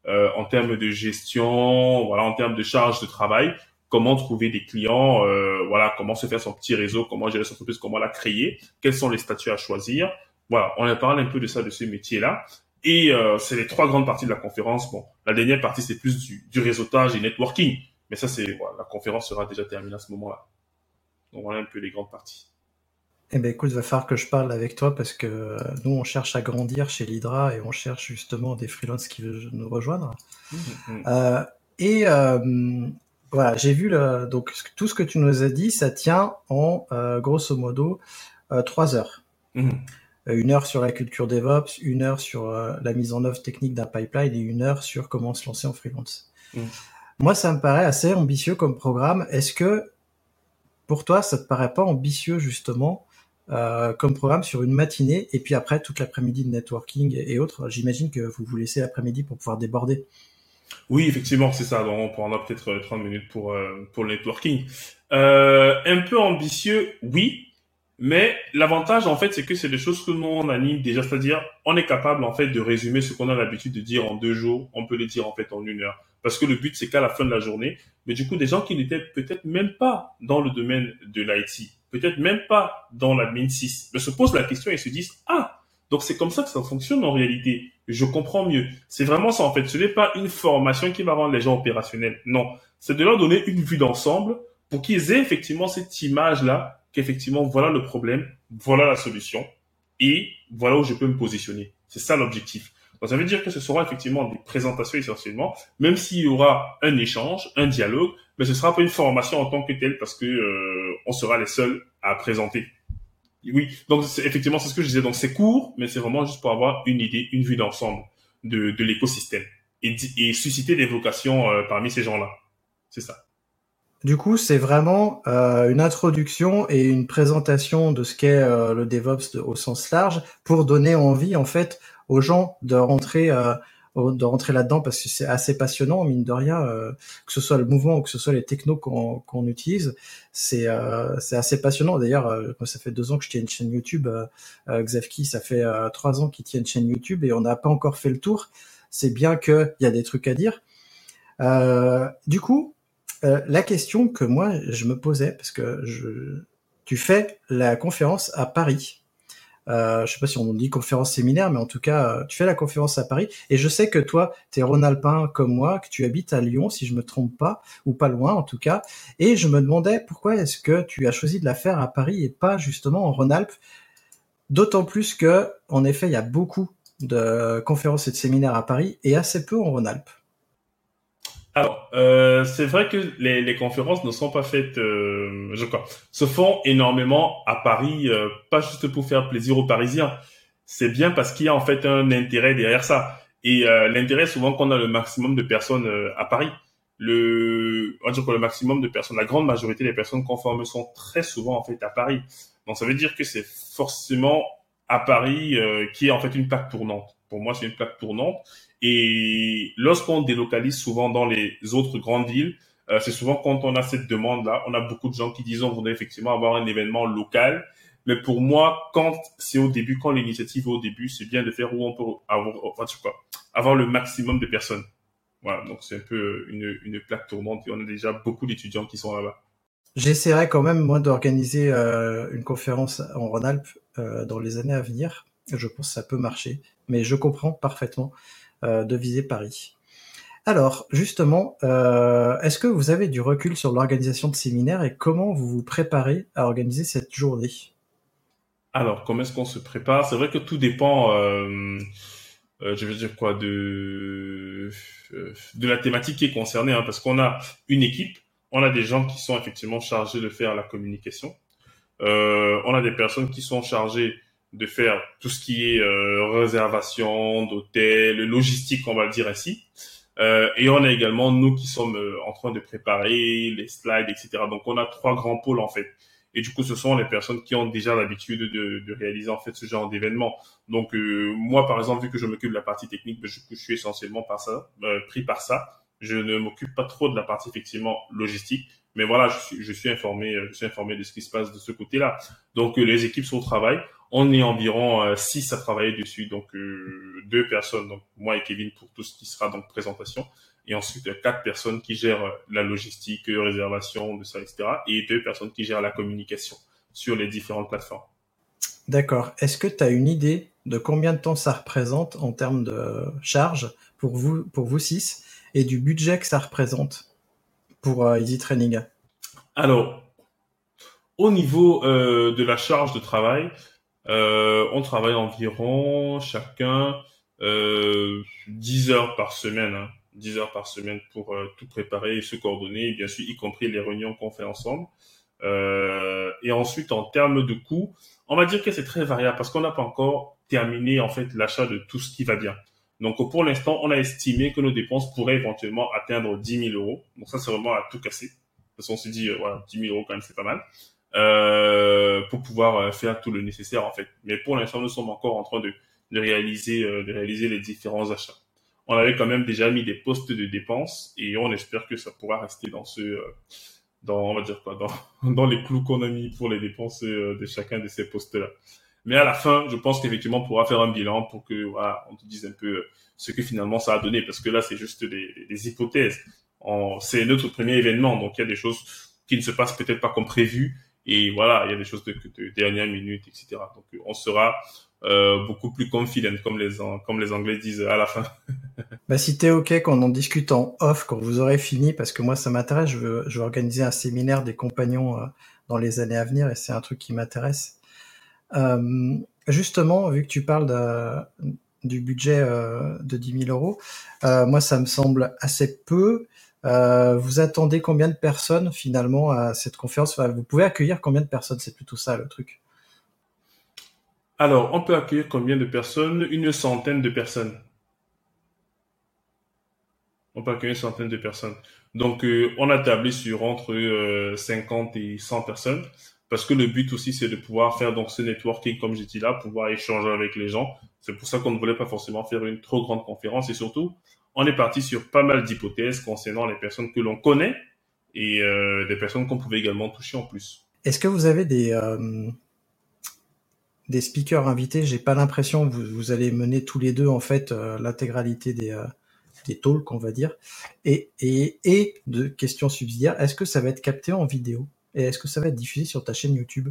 euh, en termes de gestion, voilà, en termes de charge de travail, comment trouver des clients, euh, voilà, comment se faire son petit réseau, comment gérer son entreprise, comment la créer, quels sont les statuts à choisir. Voilà, on a parlé un peu de ça, de ce métier-là. Et euh, c'est les trois grandes parties de la conférence. Bon, la dernière partie, c'est plus du, du, réseautage et networking. Mais ça, c'est voilà, la conférence sera déjà terminée à ce moment-là. Donc voilà un peu les grandes parties. Eh ben écoute, il va falloir que je parle avec toi parce que euh, nous, on cherche à grandir chez l'Hydra et on cherche justement des freelances qui veulent nous rejoindre. Mmh, mmh. Euh, et euh, voilà, j'ai vu le, donc tout ce que tu nous as dit, ça tient en grosso modo trois heures. Mmh. Une heure sur la culture DevOps, une heure sur la mise en œuvre technique d'un pipeline et une heure sur comment se lancer en freelance. Moi, ça me paraît assez ambitieux comme programme. Est-ce que pour toi, ça te paraît pas ambitieux justement euh, comme programme sur une matinée et puis après toute l'après-midi de networking et, autres? J'imagine que vous vous laissez l'après-midi pour pouvoir déborder. Oui, effectivement, c'est ça. Donc, on prendra peut-être 30 euh, minutes pour, euh, pour le networking. Euh, un peu ambitieux, oui. Mais l'avantage, en fait, c'est que c'est des choses que nous, on anime déjà. C'est-à-dire, on est capable, en fait, de résumer ce qu'on a l'habitude de dire en deux jours. On peut les dire, en fait, en une heure. Parce que le but, c'est qu'à la fin de la journée, mais du coup, des gens qui n'étaient peut-être même pas dans le domaine de l'IT, peut-être même pas dans l'admin 6, mais se posent la question et se disent, ah, donc c'est comme ça que ça fonctionne en réalité. Je comprends mieux. C'est vraiment ça en fait. Ce n'est pas une formation qui va rendre les gens opérationnels. Non, c'est de leur donner une vue d'ensemble pour qu'ils aient effectivement cette image-là, qu'effectivement voilà le problème, voilà la solution et voilà où je peux me positionner. C'est ça l'objectif. Donc ça veut dire que ce sera effectivement des présentations essentiellement, même s'il y aura un échange, un dialogue, mais ce sera pas une formation en tant que telle parce que euh, on sera les seuls à présenter. Oui, donc effectivement c'est ce que je disais. Donc c'est court, mais c'est vraiment juste pour avoir une idée, une vue d'ensemble de, l'écosystème et, et, susciter des vocations euh, parmi ces gens-là. C'est ça. Du coup, c'est vraiment euh, une introduction et une présentation de ce qu'est euh, le DevOps au sens large pour donner envie en fait aux gens de rentrer euh, de rentrer là-dedans parce que c'est assez passionnant mine de rien euh, que ce soit le mouvement ou que ce soit les technos qu'on utilise. C'est euh, c'est assez passionnant. D'ailleurs euh, ça fait deux ans que je tiens une chaîne YouTube Xavki ça fait trois ans qu'il tient une chaîne YouTube et on n'a pas encore fait le tour. C'est bien que il y a des trucs à dire. Du coup la question que moi je me posais parce que je tu fais la conférence à Paris euh, je sais pas si on dit conférence séminaire, mais en tout cas, euh, tu fais la conférence à Paris. Et je sais que toi, tu es Rhône-Alpin comme moi, que tu habites à Lyon, si je me trompe pas, ou pas loin en tout cas. Et je me demandais pourquoi est-ce que tu as choisi de la faire à Paris et pas justement en Rhône-Alpes. D'autant plus que, en effet, il y a beaucoup de conférences et de séminaires à Paris et assez peu en Rhône-Alpes. Alors, euh, c'est vrai que les, les, conférences ne sont pas faites, euh, je crois, se font énormément à Paris, euh, pas juste pour faire plaisir aux Parisiens. C'est bien parce qu'il y a en fait un intérêt derrière ça. Et euh, l'intérêt, souvent, qu'on a le maximum de personnes euh, à Paris. Le, on va dire que le maximum de personnes, la grande majorité des personnes conformes sont très souvent en fait à Paris. Donc, ça veut dire que c'est forcément à Paris qui est en fait une plaque tournante. Pour moi, c'est une plaque tournante. Et lorsqu'on délocalise souvent dans les autres grandes villes, euh, c'est souvent quand on a cette demande-là, on a beaucoup de gens qui disent on voudrait effectivement avoir un événement local. Mais pour moi, quand c'est au début, quand l'initiative est au début, c'est bien de faire où on peut avoir, enfin, quoi, avoir le maximum de personnes. Voilà, donc c'est un peu une, une plaque tournante on a déjà beaucoup d'étudiants qui sont là-bas. J'essaierai quand même, moi, d'organiser euh, une conférence en Rhône-Alpes euh, dans les années à venir. Je pense que ça peut marcher, mais je comprends parfaitement de viser Paris. Alors, justement, euh, est-ce que vous avez du recul sur l'organisation de séminaires et comment vous vous préparez à organiser cette journée? Alors, comment est-ce qu'on se prépare? C'est vrai que tout dépend, euh, euh, je veux dire quoi, de, de la thématique qui est concernée, hein, parce qu'on a une équipe, on a des gens qui sont effectivement chargés de faire la communication, on a des personnes qui sont chargées de faire tout ce qui est réservation d'hôtel, logistique, on va le dire ainsi. Euh, et on a également nous qui sommes euh, en train de préparer les slides, etc. Donc on a trois grands pôles en fait. Et du coup, ce sont les personnes qui ont déjà l'habitude de, de, réaliser en fait ce genre d'événement. Donc euh, moi, par exemple, vu que je m'occupe de la partie technique, ben, je, je, suis essentiellement par ça, pris par ça. Je ne m'occupe pas trop de la partie effectivement logistique, mais voilà, je suis, je suis informé, je suis informé de ce qui se passe de ce côté-là. Donc les équipes sont au travail. On est environ euh, six à travailler dessus, donc euh, deux personnes, donc moi et Kevin pour tout ce qui sera donc présentation, et ensuite quatre personnes qui gèrent la logistique, réservation de ça, etc., et deux personnes qui gèrent la communication sur les différentes plateformes. D'accord. Est-ce que tu as une idée de combien de temps ça représente en termes de charge pour vous, pour vous six, et du budget que ça représente pour euh, Easy Training? Alors, au niveau euh, de la charge de travail, euh, on travaille environ chacun euh, 10 heures par semaine, hein, 10 heures par semaine pour euh, tout préparer et se coordonner, bien sûr, y compris les réunions qu'on fait ensemble. Euh, et ensuite, en termes de coûts, on va dire que c'est très variable parce qu'on n'a pas encore terminé en fait l'achat de tout ce qui va bien. Donc pour l'instant, on a estimé que nos dépenses pourraient éventuellement atteindre 10 000 euros. Donc ça, c'est vraiment à tout casser. Parce qu'on s'est dit, euh, voilà, 10 000 euros quand même, c'est pas mal euh, pour pouvoir euh, faire tout le nécessaire en fait. Mais pour l'instant, nous sommes encore en train de, de réaliser, euh, de réaliser les différents achats. On avait quand même déjà mis des postes de dépenses et on espère que ça pourra rester dans ce, dans on va dire quoi, dans, dans les clous qu'on a mis pour les dépenses de chacun de ces postes-là. Mais à la fin, je pense qu'effectivement, on pourra faire un bilan pour que voilà, on te dise un peu ce que finalement ça a donné, parce que là, c'est juste des, des hypothèses. C'est notre premier événement, donc il y a des choses qui ne se passent peut-être pas comme prévu, et voilà, il y a des choses de, de dernière minute, etc. Donc, on sera euh, beaucoup plus confident, comme les, comme les Anglais disent à la fin. bah, si t'es OK qu'on en discute en off quand vous aurez fini, parce que moi, ça m'intéresse. Je veux, je veux organiser un séminaire des compagnons euh, dans les années à venir et c'est un truc qui m'intéresse. Euh, justement, vu que tu parles de, du budget euh, de 10 000 euros, euh, moi, ça me semble assez peu. Euh, vous attendez combien de personnes finalement à cette conférence? Vous pouvez accueillir combien de personnes? C'est plutôt ça le truc. Alors, on peut accueillir combien de personnes? Une centaine de personnes. On peut accueillir une centaine de personnes. Donc, euh, on a tablé sur entre euh, 50 et 100 personnes. Parce que le but aussi, c'est de pouvoir faire donc ce networking, comme j'ai dit là, pouvoir échanger avec les gens. C'est pour ça qu'on ne voulait pas forcément faire une trop grande conférence. Et surtout, on est parti sur pas mal d'hypothèses concernant les personnes que l'on connaît et euh, des personnes qu'on pouvait également toucher en plus. Est-ce que vous avez des euh, des speakers invités? J'ai pas l'impression que vous, vous, allez mener tous les deux en fait euh, l'intégralité des des talks, on va dire. Et et et de questions subsidiaires, est-ce que ça va être capté en vidéo? Et est-ce que ça va être diffusé sur ta chaîne YouTube?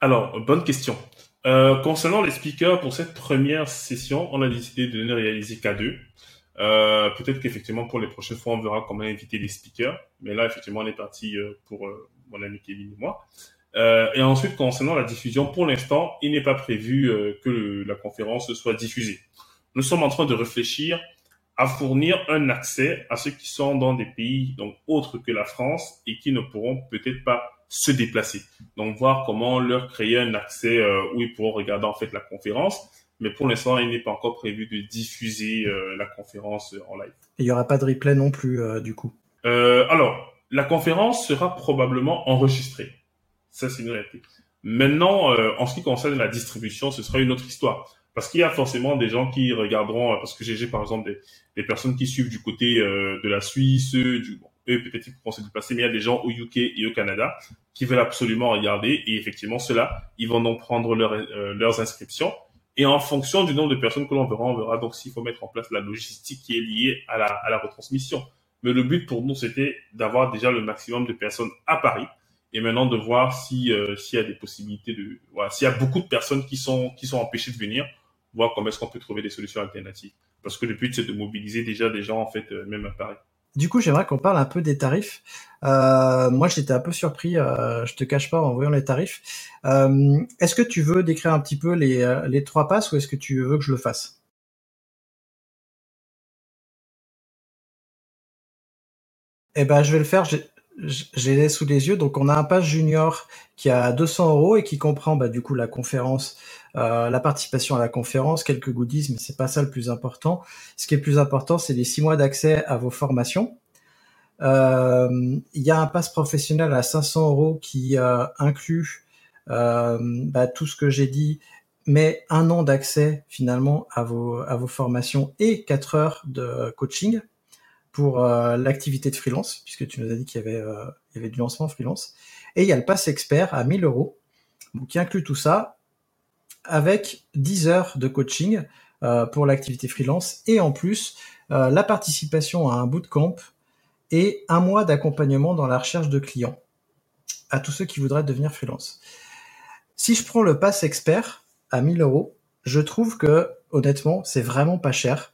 Alors bonne question. Concernant les speakers pour cette première session, on a décidé de ne réaliser qu'à deux. Euh, peut-être qu'effectivement pour les prochaines fois on verra comment inviter des speakers, mais là effectivement on est parti euh, pour euh, mon ami Kevin et moi. Euh, et ensuite concernant la diffusion, pour l'instant il n'est pas prévu que le, la conférence soit diffusée. Nous sommes en train de réfléchir à fournir un accès à ceux qui sont dans des pays donc autres que la France et qui ne pourront peut-être pas se déplacer. Donc voir comment leur créer un accès où ils pourront regarder en fait la conférence mais pour l'instant, il n'est pas encore prévu de diffuser euh, la conférence en live. il n'y aura pas de replay non plus, euh, du coup euh, Alors, la conférence sera probablement enregistrée. Ça, c'est une réalité. Maintenant, euh, en ce qui concerne la distribution, ce sera une autre histoire. Parce qu'il y a forcément des gens qui regarderont, parce que j'ai par exemple des, des, personnes qui suivent du côté de la Suisse, du, bon, eux peut-être qu'ils vont se déplacer, mais il y a des gens au UK et au Canada qui veulent absolument regarder, et effectivement, ceux-là, ils vont donc prendre leur, leurs inscriptions et en fonction du nombre de personnes que l'on verra, on verra donc s'il faut mettre en place la logistique qui est liée à la, retransmission. Mais le but pour nous, c'était d'avoir déjà le maximum de personnes à Paris et maintenant de voir si euh, s'il y a des possibilités de voilà, s'il y a beaucoup de personnes qui sont qui sont empêchées de venir, voir comment est-ce qu'on peut trouver des solutions alternatives. parce que le but c'est de mobiliser déjà des gens en fait même à Paris. Du coup, j'aimerais qu'on parle un peu des tarifs. Euh, moi, j'étais un peu surpris, euh, je te cache pas, en voyant les tarifs. Euh, est-ce que tu veux décrire un petit peu les, euh, les trois passes ou est-ce que tu veux que je le fasse? Eh ben, je vais le faire. J'ai les sous les yeux. Donc, on a un pass junior qui a 200 euros et qui comprend, bah, du coup, la conférence, euh, la participation à la conférence, quelques goodies, mais c'est pas ça le plus important. Ce qui est plus important, c'est les six mois d'accès à vos formations. Euh, il y a un pass professionnel à 500 euros qui euh, inclut bah, tout ce que j'ai dit, mais un an d'accès finalement à vos à vos formations et quatre heures de coaching pour euh, l'activité de freelance, puisque tu nous as dit qu'il y avait, euh, y avait du lancement freelance. Et il y a le pass expert à 1000 euros, qui inclut tout ça avec 10 heures de coaching euh, pour l'activité freelance et en plus la participation à un bootcamp et un mois d'accompagnement dans la recherche de clients à tous ceux qui voudraient devenir freelance. Si je prends le pass expert à 1000 euros, je trouve que honnêtement c'est vraiment pas cher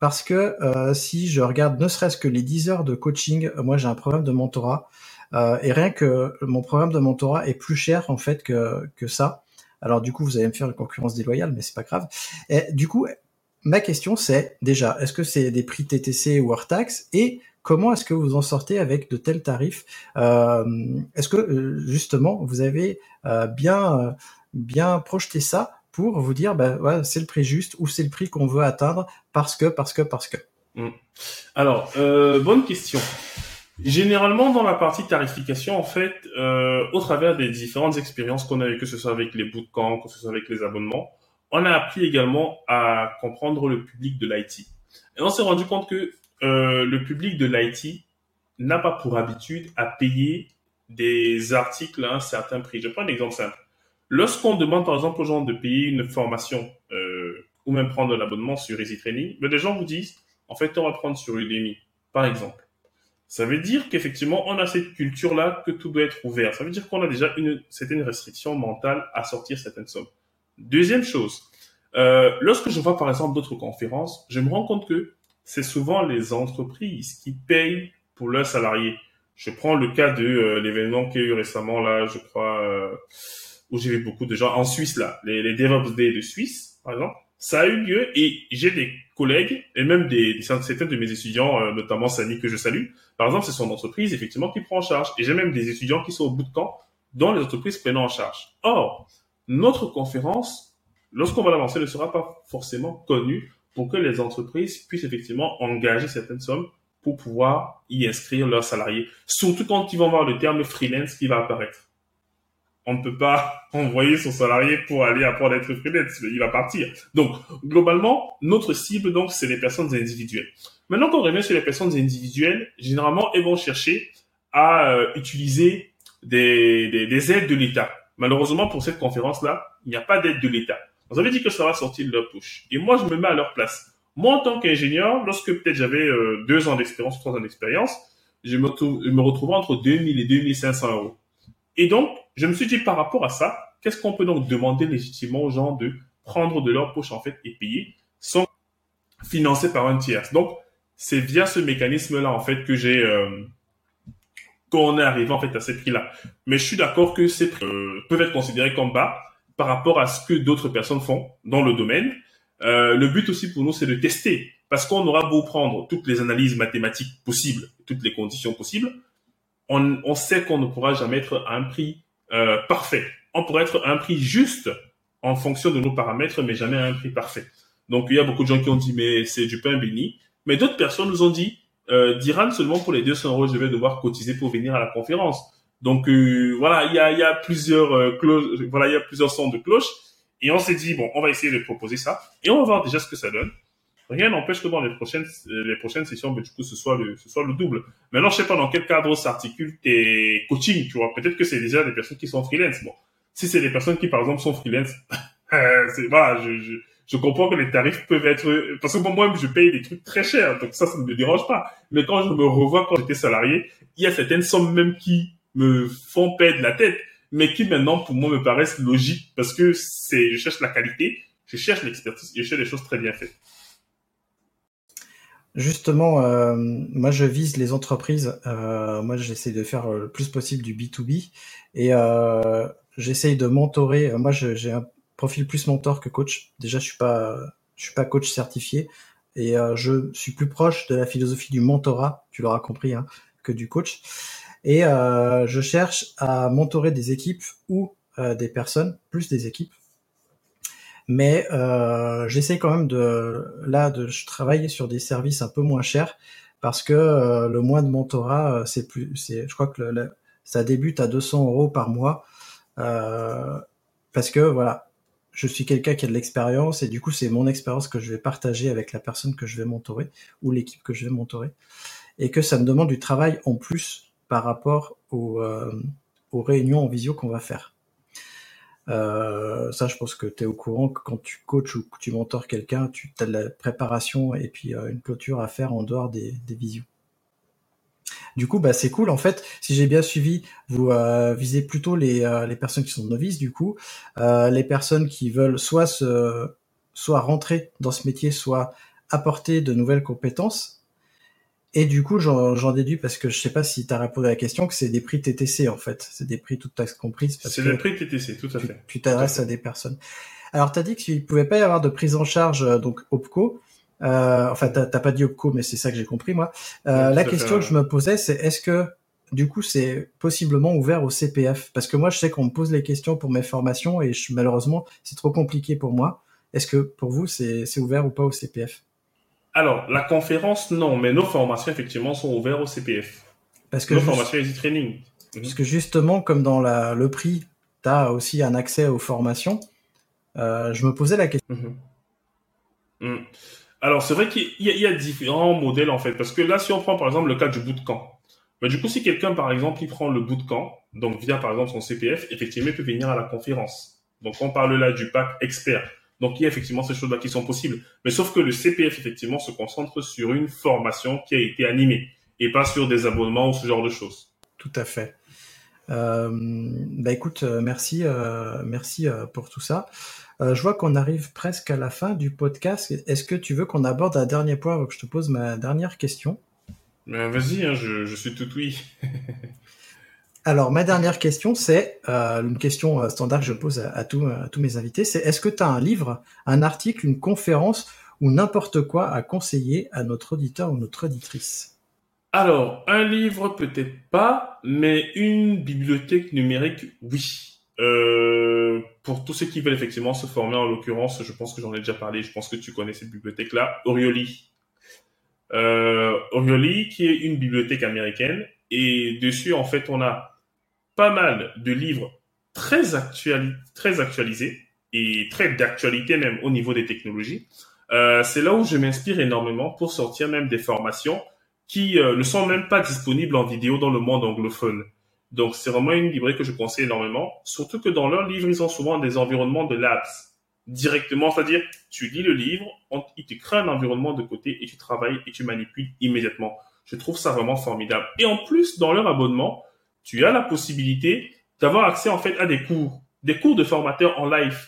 parce que euh, si je regarde ne serait-ce que les 10 heures de coaching, euh, moi j'ai un programme de mentorat euh, et rien que mon programme de mentorat est plus cher en fait que, que ça. Alors du coup vous allez me faire une concurrence déloyale, mais c'est pas grave. Et du coup ma question c'est déjà est-ce que c'est des prix TTC ou hors taxe et comment est-ce que vous en sortez avec de tels tarifs? Euh, Est-ce que justement vous avez bien bien projeté ça? Vous dire, ouais, c'est le prix juste ou c'est le prix qu'on veut atteindre parce que, parce que, parce que. Hmm. Alors, euh, bonne question. Généralement, dans la partie tarification, en fait, euh, au travers des différentes expériences qu'on a eues, que ce soit avec les bootcamps, que ce soit avec les abonnements, on a appris également à comprendre le public de l'IT. Et on s'est rendu compte que euh, le public de l'IT n'a pas pour habitude à payer des articles à un certain prix. Je prends un exemple simple. Lorsqu'on demande par exemple aux gens de payer une formation euh, ou même prendre l'abonnement sur Easy Training, ben, les gens vous disent en fait on va prendre sur Udemy par exemple. Ça veut dire qu'effectivement on a cette culture là que tout doit être ouvert. Ça veut dire qu'on a déjà une certaine restriction mentale à sortir certaines sommes. Deuxième chose, euh, lorsque je vois par exemple d'autres conférences, je me rends compte que c'est souvent les entreprises qui payent pour leurs salariés. Je prends le cas de euh, l'événement qu'il y a eu récemment là, je crois. Où j'ai vu beaucoup de gens en Suisse là, les, les DevOps Day de Suisse, par exemple, ça a eu lieu et j'ai des collègues et même des, certains de mes étudiants, euh, notamment Sani que je salue. Par exemple, c'est son entreprise effectivement qui prend en charge et j'ai même des étudiants qui sont au bout de camp dont les entreprises prennent en charge. Or, notre conférence, lorsqu'on va l'avancer, ne sera pas forcément connue pour que les entreprises puissent effectivement engager certaines sommes pour pouvoir y inscrire leurs salariés, surtout quand ils vont voir le terme freelance qui va apparaître on ne peut pas envoyer son salarié pour aller apprendre à être freelance, il va partir. Donc, globalement, notre cible, donc, c'est les personnes individuelles. Maintenant qu'on revient sur les personnes individuelles, généralement, elles vont chercher à euh, utiliser des, des, aides de l'État. Malheureusement, pour cette conférence-là, il n'y a pas d'aide de l'État. Vous avez dit que ça va sortir de leur push. Et moi, je me mets à leur place. Moi, en tant qu'ingénieur, lorsque peut-être j'avais euh, deux ans d'expérience, trois ans d'expérience, je me, je me retrouvais entre 2000 et 2500 euros. Et donc, je me suis dit par rapport à ça, qu'est-ce qu'on peut donc demander légitimement aux gens de prendre de leur poche en fait et payer sans financer par un tiers? Donc, c'est via ce mécanisme-là en fait que j'ai euh, qu'on est arrivé en fait à ces prix-là. Mais je suis d'accord que ces prix euh, peuvent être considérés comme bas par rapport à ce que d'autres personnes font dans le domaine. Euh, le but aussi pour nous, c'est de tester parce qu'on aura beau prendre toutes les analyses mathématiques possibles, toutes les conditions possibles, on, sait qu'on ne pourra jamais être à un prix euh, parfait. On pourrait être à un prix juste en fonction de nos paramètres, mais jamais à un prix parfait. Donc il y a beaucoup de gens qui ont dit mais c'est du pain béni, mais d'autres personnes nous ont dit euh, d'Iran seulement pour les 200 euros je vais devoir cotiser pour venir à la conférence. Donc euh, voilà il y a, plusieurs euh, voilà il y a plusieurs sons de cloche et on s'est dit bon on va essayer de proposer ça et on va voir déjà ce que ça donne rien n'empêche que dans les prochaines, les prochaines sessions, ben, du coup, ce soit le, ce soit le double. Maintenant, je sais pas dans quel cadre s'articule tes coaching, tu vois. Peut-être que c'est déjà des personnes qui sont freelance. Bon. Si c'est des personnes qui, par exemple, sont freelance, c'est, voilà, je, je, je, comprends que les tarifs peuvent être, parce que moi, je paye des trucs très chers, donc ça, ça ne me dérange pas. Mais quand je me revois quand j'étais salarié, il y a certaines sommes même qui me font perdre la tête, mais qui maintenant, pour moi, me paraissent logiques parce que c'est, je cherche la qualité, je cherche l'expertise, je cherche des choses très bien faites. Justement, euh, moi je vise les entreprises. Euh, moi j'essaie de faire le plus possible du B2B et euh, j'essaye de mentorer. Moi j'ai un profil plus mentor que coach. Déjà je suis pas je suis pas coach certifié et euh, je suis plus proche de la philosophie du mentorat, tu l'auras compris, hein, que du coach. Et euh, je cherche à mentorer des équipes ou euh, des personnes, plus des équipes, mais euh, j'essaie quand même de là de travailler sur des services un peu moins chers parce que euh, le mois de mentorat euh, c'est plus c'est je crois que le, ça débute à 200 euros par mois euh, parce que voilà je suis quelqu'un qui a de l'expérience et du coup c'est mon expérience que je vais partager avec la personne que je vais mentorer ou l'équipe que je vais mentorer et que ça me demande du travail en plus par rapport aux réunions en visio qu'on va faire. Euh, ça, je pense que tu es au courant que quand tu coaches ou que tu mentors quelqu'un, tu as de la préparation et puis euh, une clôture à faire en dehors des, des visios. Du coup, bah, c'est cool. En fait, si j'ai bien suivi, vous euh, visez plutôt les, euh, les personnes qui sont novices, du coup, euh, les personnes qui veulent soit se, soit rentrer dans ce métier, soit apporter de nouvelles compétences. Et du coup, j'en déduis parce que je sais pas si tu as répondu à la question que c'est des prix TTC en fait, c'est des prix toutes taxes comprises. C'est des prix TTC, tout à fait. Tu t'adresses à, à, des personnes. Alors, tu as dit qu'il pouvait pas y avoir de prise en charge euh, donc OPCO. Euh, enfin, t'as pas dit OPCO, mais c'est ça que j'ai compris moi. Euh, la question fait, que je me posais, c'est est-ce que du coup c'est possiblement ouvert au CPF Parce que moi, je sais qu'on me pose les questions pour mes formations et je, malheureusement, c'est trop compliqué pour moi. Est-ce que pour vous, c'est ouvert ou pas au CPF alors, la conférence, non, mais nos formations, effectivement, sont ouvertes au CPF. Parce que nos formations Easy Training. Parce que justement, comme dans la, le prix, tu as aussi un accès aux formations. Euh, je me posais la question. Mmh. Mmh. Alors, c'est vrai qu'il y, y, a différents modèles, en fait. Parce que là, si on prend, par exemple, le cas du bootcamp. Bah, du coup, si quelqu'un, par exemple, il prend le bootcamp, donc via, par exemple, son CPF, effectivement, il peut venir à la conférence. Donc, on parle là du pack expert. Donc, il y a effectivement ces choses-là qui sont possibles. Mais sauf que le CPF, effectivement, se concentre sur une formation qui a été animée et pas sur des abonnements ou ce genre de choses. Tout à fait. Euh, bah écoute, merci, euh, merci euh, pour tout ça. Euh, je vois qu'on arrive presque à la fin du podcast. Est-ce que tu veux qu'on aborde un dernier point avant que je te pose ma dernière question? Vas-y, hein, je, je, suis tout oui. Alors, ma dernière question, c'est euh, une question standard que je pose à, à tous mes invités, c'est est-ce que tu as un livre, un article, une conférence ou n'importe quoi à conseiller à notre auditeur ou notre auditrice? Alors, un livre peut-être pas, mais une bibliothèque numérique, oui. Euh, pour tous ceux qui veulent effectivement se former, en l'occurrence, je pense que j'en ai déjà parlé, je pense que tu connais cette bibliothèque-là, Orioli. Euh, Orioli, qui est une bibliothèque américaine, et dessus, en fait, on a pas mal de livres très, actuali très actualisés et très d'actualité même au niveau des technologies. Euh, c'est là où je m'inspire énormément pour sortir même des formations qui euh, ne sont même pas disponibles en vidéo dans le monde anglophone. Donc c'est vraiment une librairie que je conseille énormément, surtout que dans leurs livres, ils ont souvent des environnements de labs directement, c'est-à-dire tu lis le livre, on, il te crée un environnement de côté et tu travailles et tu manipules immédiatement. Je trouve ça vraiment formidable. Et en plus, dans leur abonnement, tu as la possibilité d'avoir accès en fait à des cours, des cours de formateurs en live.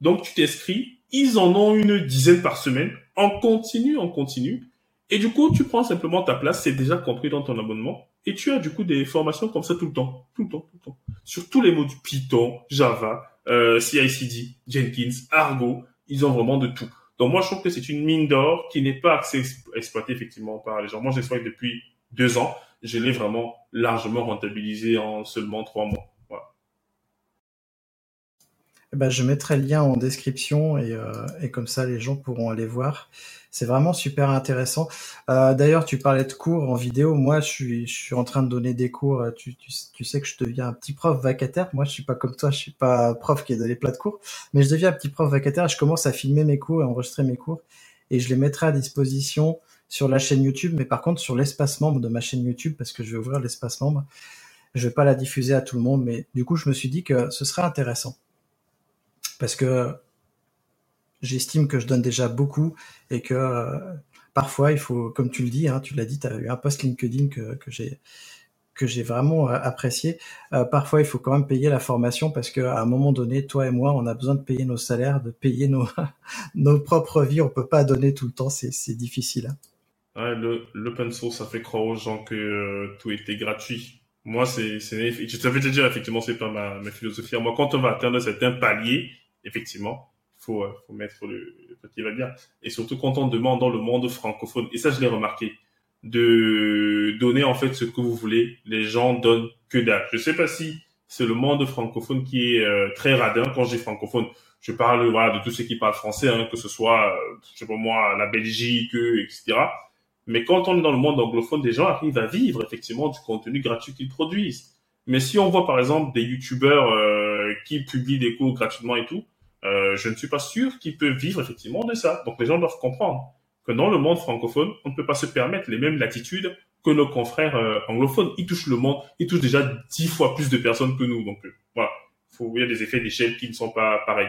Donc tu t'inscris, ils en ont une dizaine par semaine, en continu, en continu. Et du coup, tu prends simplement ta place, c'est déjà compris dans ton abonnement. Et tu as du coup des formations comme ça tout le temps, tout le temps, tout le temps. Sur tous les modules Python, Java, euh, CI/CD, Jenkins, Argo, ils ont vraiment de tout. Donc moi, je trouve que c'est une mine d'or qui n'est pas assez exploitée effectivement par les gens. Moi, j'exploite depuis deux ans. Je l'ai vraiment largement rentabilisé en seulement trois mois. Voilà. Eh ben, je mettrai le lien en description et, euh, et, comme ça, les gens pourront aller voir. C'est vraiment super intéressant. Euh, D'ailleurs, tu parlais de cours en vidéo. Moi, je suis, je suis en train de donner des cours. Tu, tu, tu, sais que je deviens un petit prof vacataire. Moi, je suis pas comme toi. Je suis pas prof qui est donné plein de cours, mais je deviens un petit prof vacataire. Je commence à filmer mes cours et enregistrer mes cours et je les mettrai à disposition sur la chaîne YouTube. Mais par contre, sur l'espace membre de ma chaîne YouTube, parce que je vais ouvrir l'espace membre, je vais pas la diffuser à tout le monde. Mais du coup, je me suis dit que ce serait intéressant parce que j'estime que je donne déjà beaucoup et que euh, parfois il faut, comme tu le dis, hein, tu l'as dit, tu as eu un post LinkedIn que, que j'ai vraiment euh, apprécié. Euh, parfois, il faut quand même payer la formation parce qu'à un moment donné, toi et moi, on a besoin de payer nos salaires, de payer nos, nos propres vies. On peut pas donner tout le temps, c'est difficile. Hein. Le l'open source, ça fait croire aux gens que euh, tout était gratuit. Moi, c'est, je t'avais déjà dire, effectivement, c'est pas ma, ma philosophie. Moi, quand on va atteindre certains paliers, effectivement, faut, euh, faut mettre le, le petit va. Et surtout quand on demande dans le monde francophone, et ça, je l'ai remarqué, de donner en fait ce que vous voulez, les gens donnent que dalle. Je sais pas si c'est le monde francophone qui est euh, très radin. Quand je dis francophone, je parle voilà de tous ceux qui parlent français, hein, que ce soit, euh, je sais pas moi, la Belgique, etc. Mais quand on est dans le monde anglophone, des gens arrivent à vivre effectivement du contenu gratuit qu'ils produisent. Mais si on voit par exemple des youtubeurs euh, qui publient des cours gratuitement et tout, euh, je ne suis pas sûr qu'ils peuvent vivre effectivement de ça. Donc les gens doivent comprendre que dans le monde francophone, on ne peut pas se permettre les mêmes latitudes que nos confrères euh, anglophones. Ils touchent le monde, ils touchent déjà dix fois plus de personnes que nous. Donc voilà, faut, il y a des effets d'échelle qui ne sont pas pareils.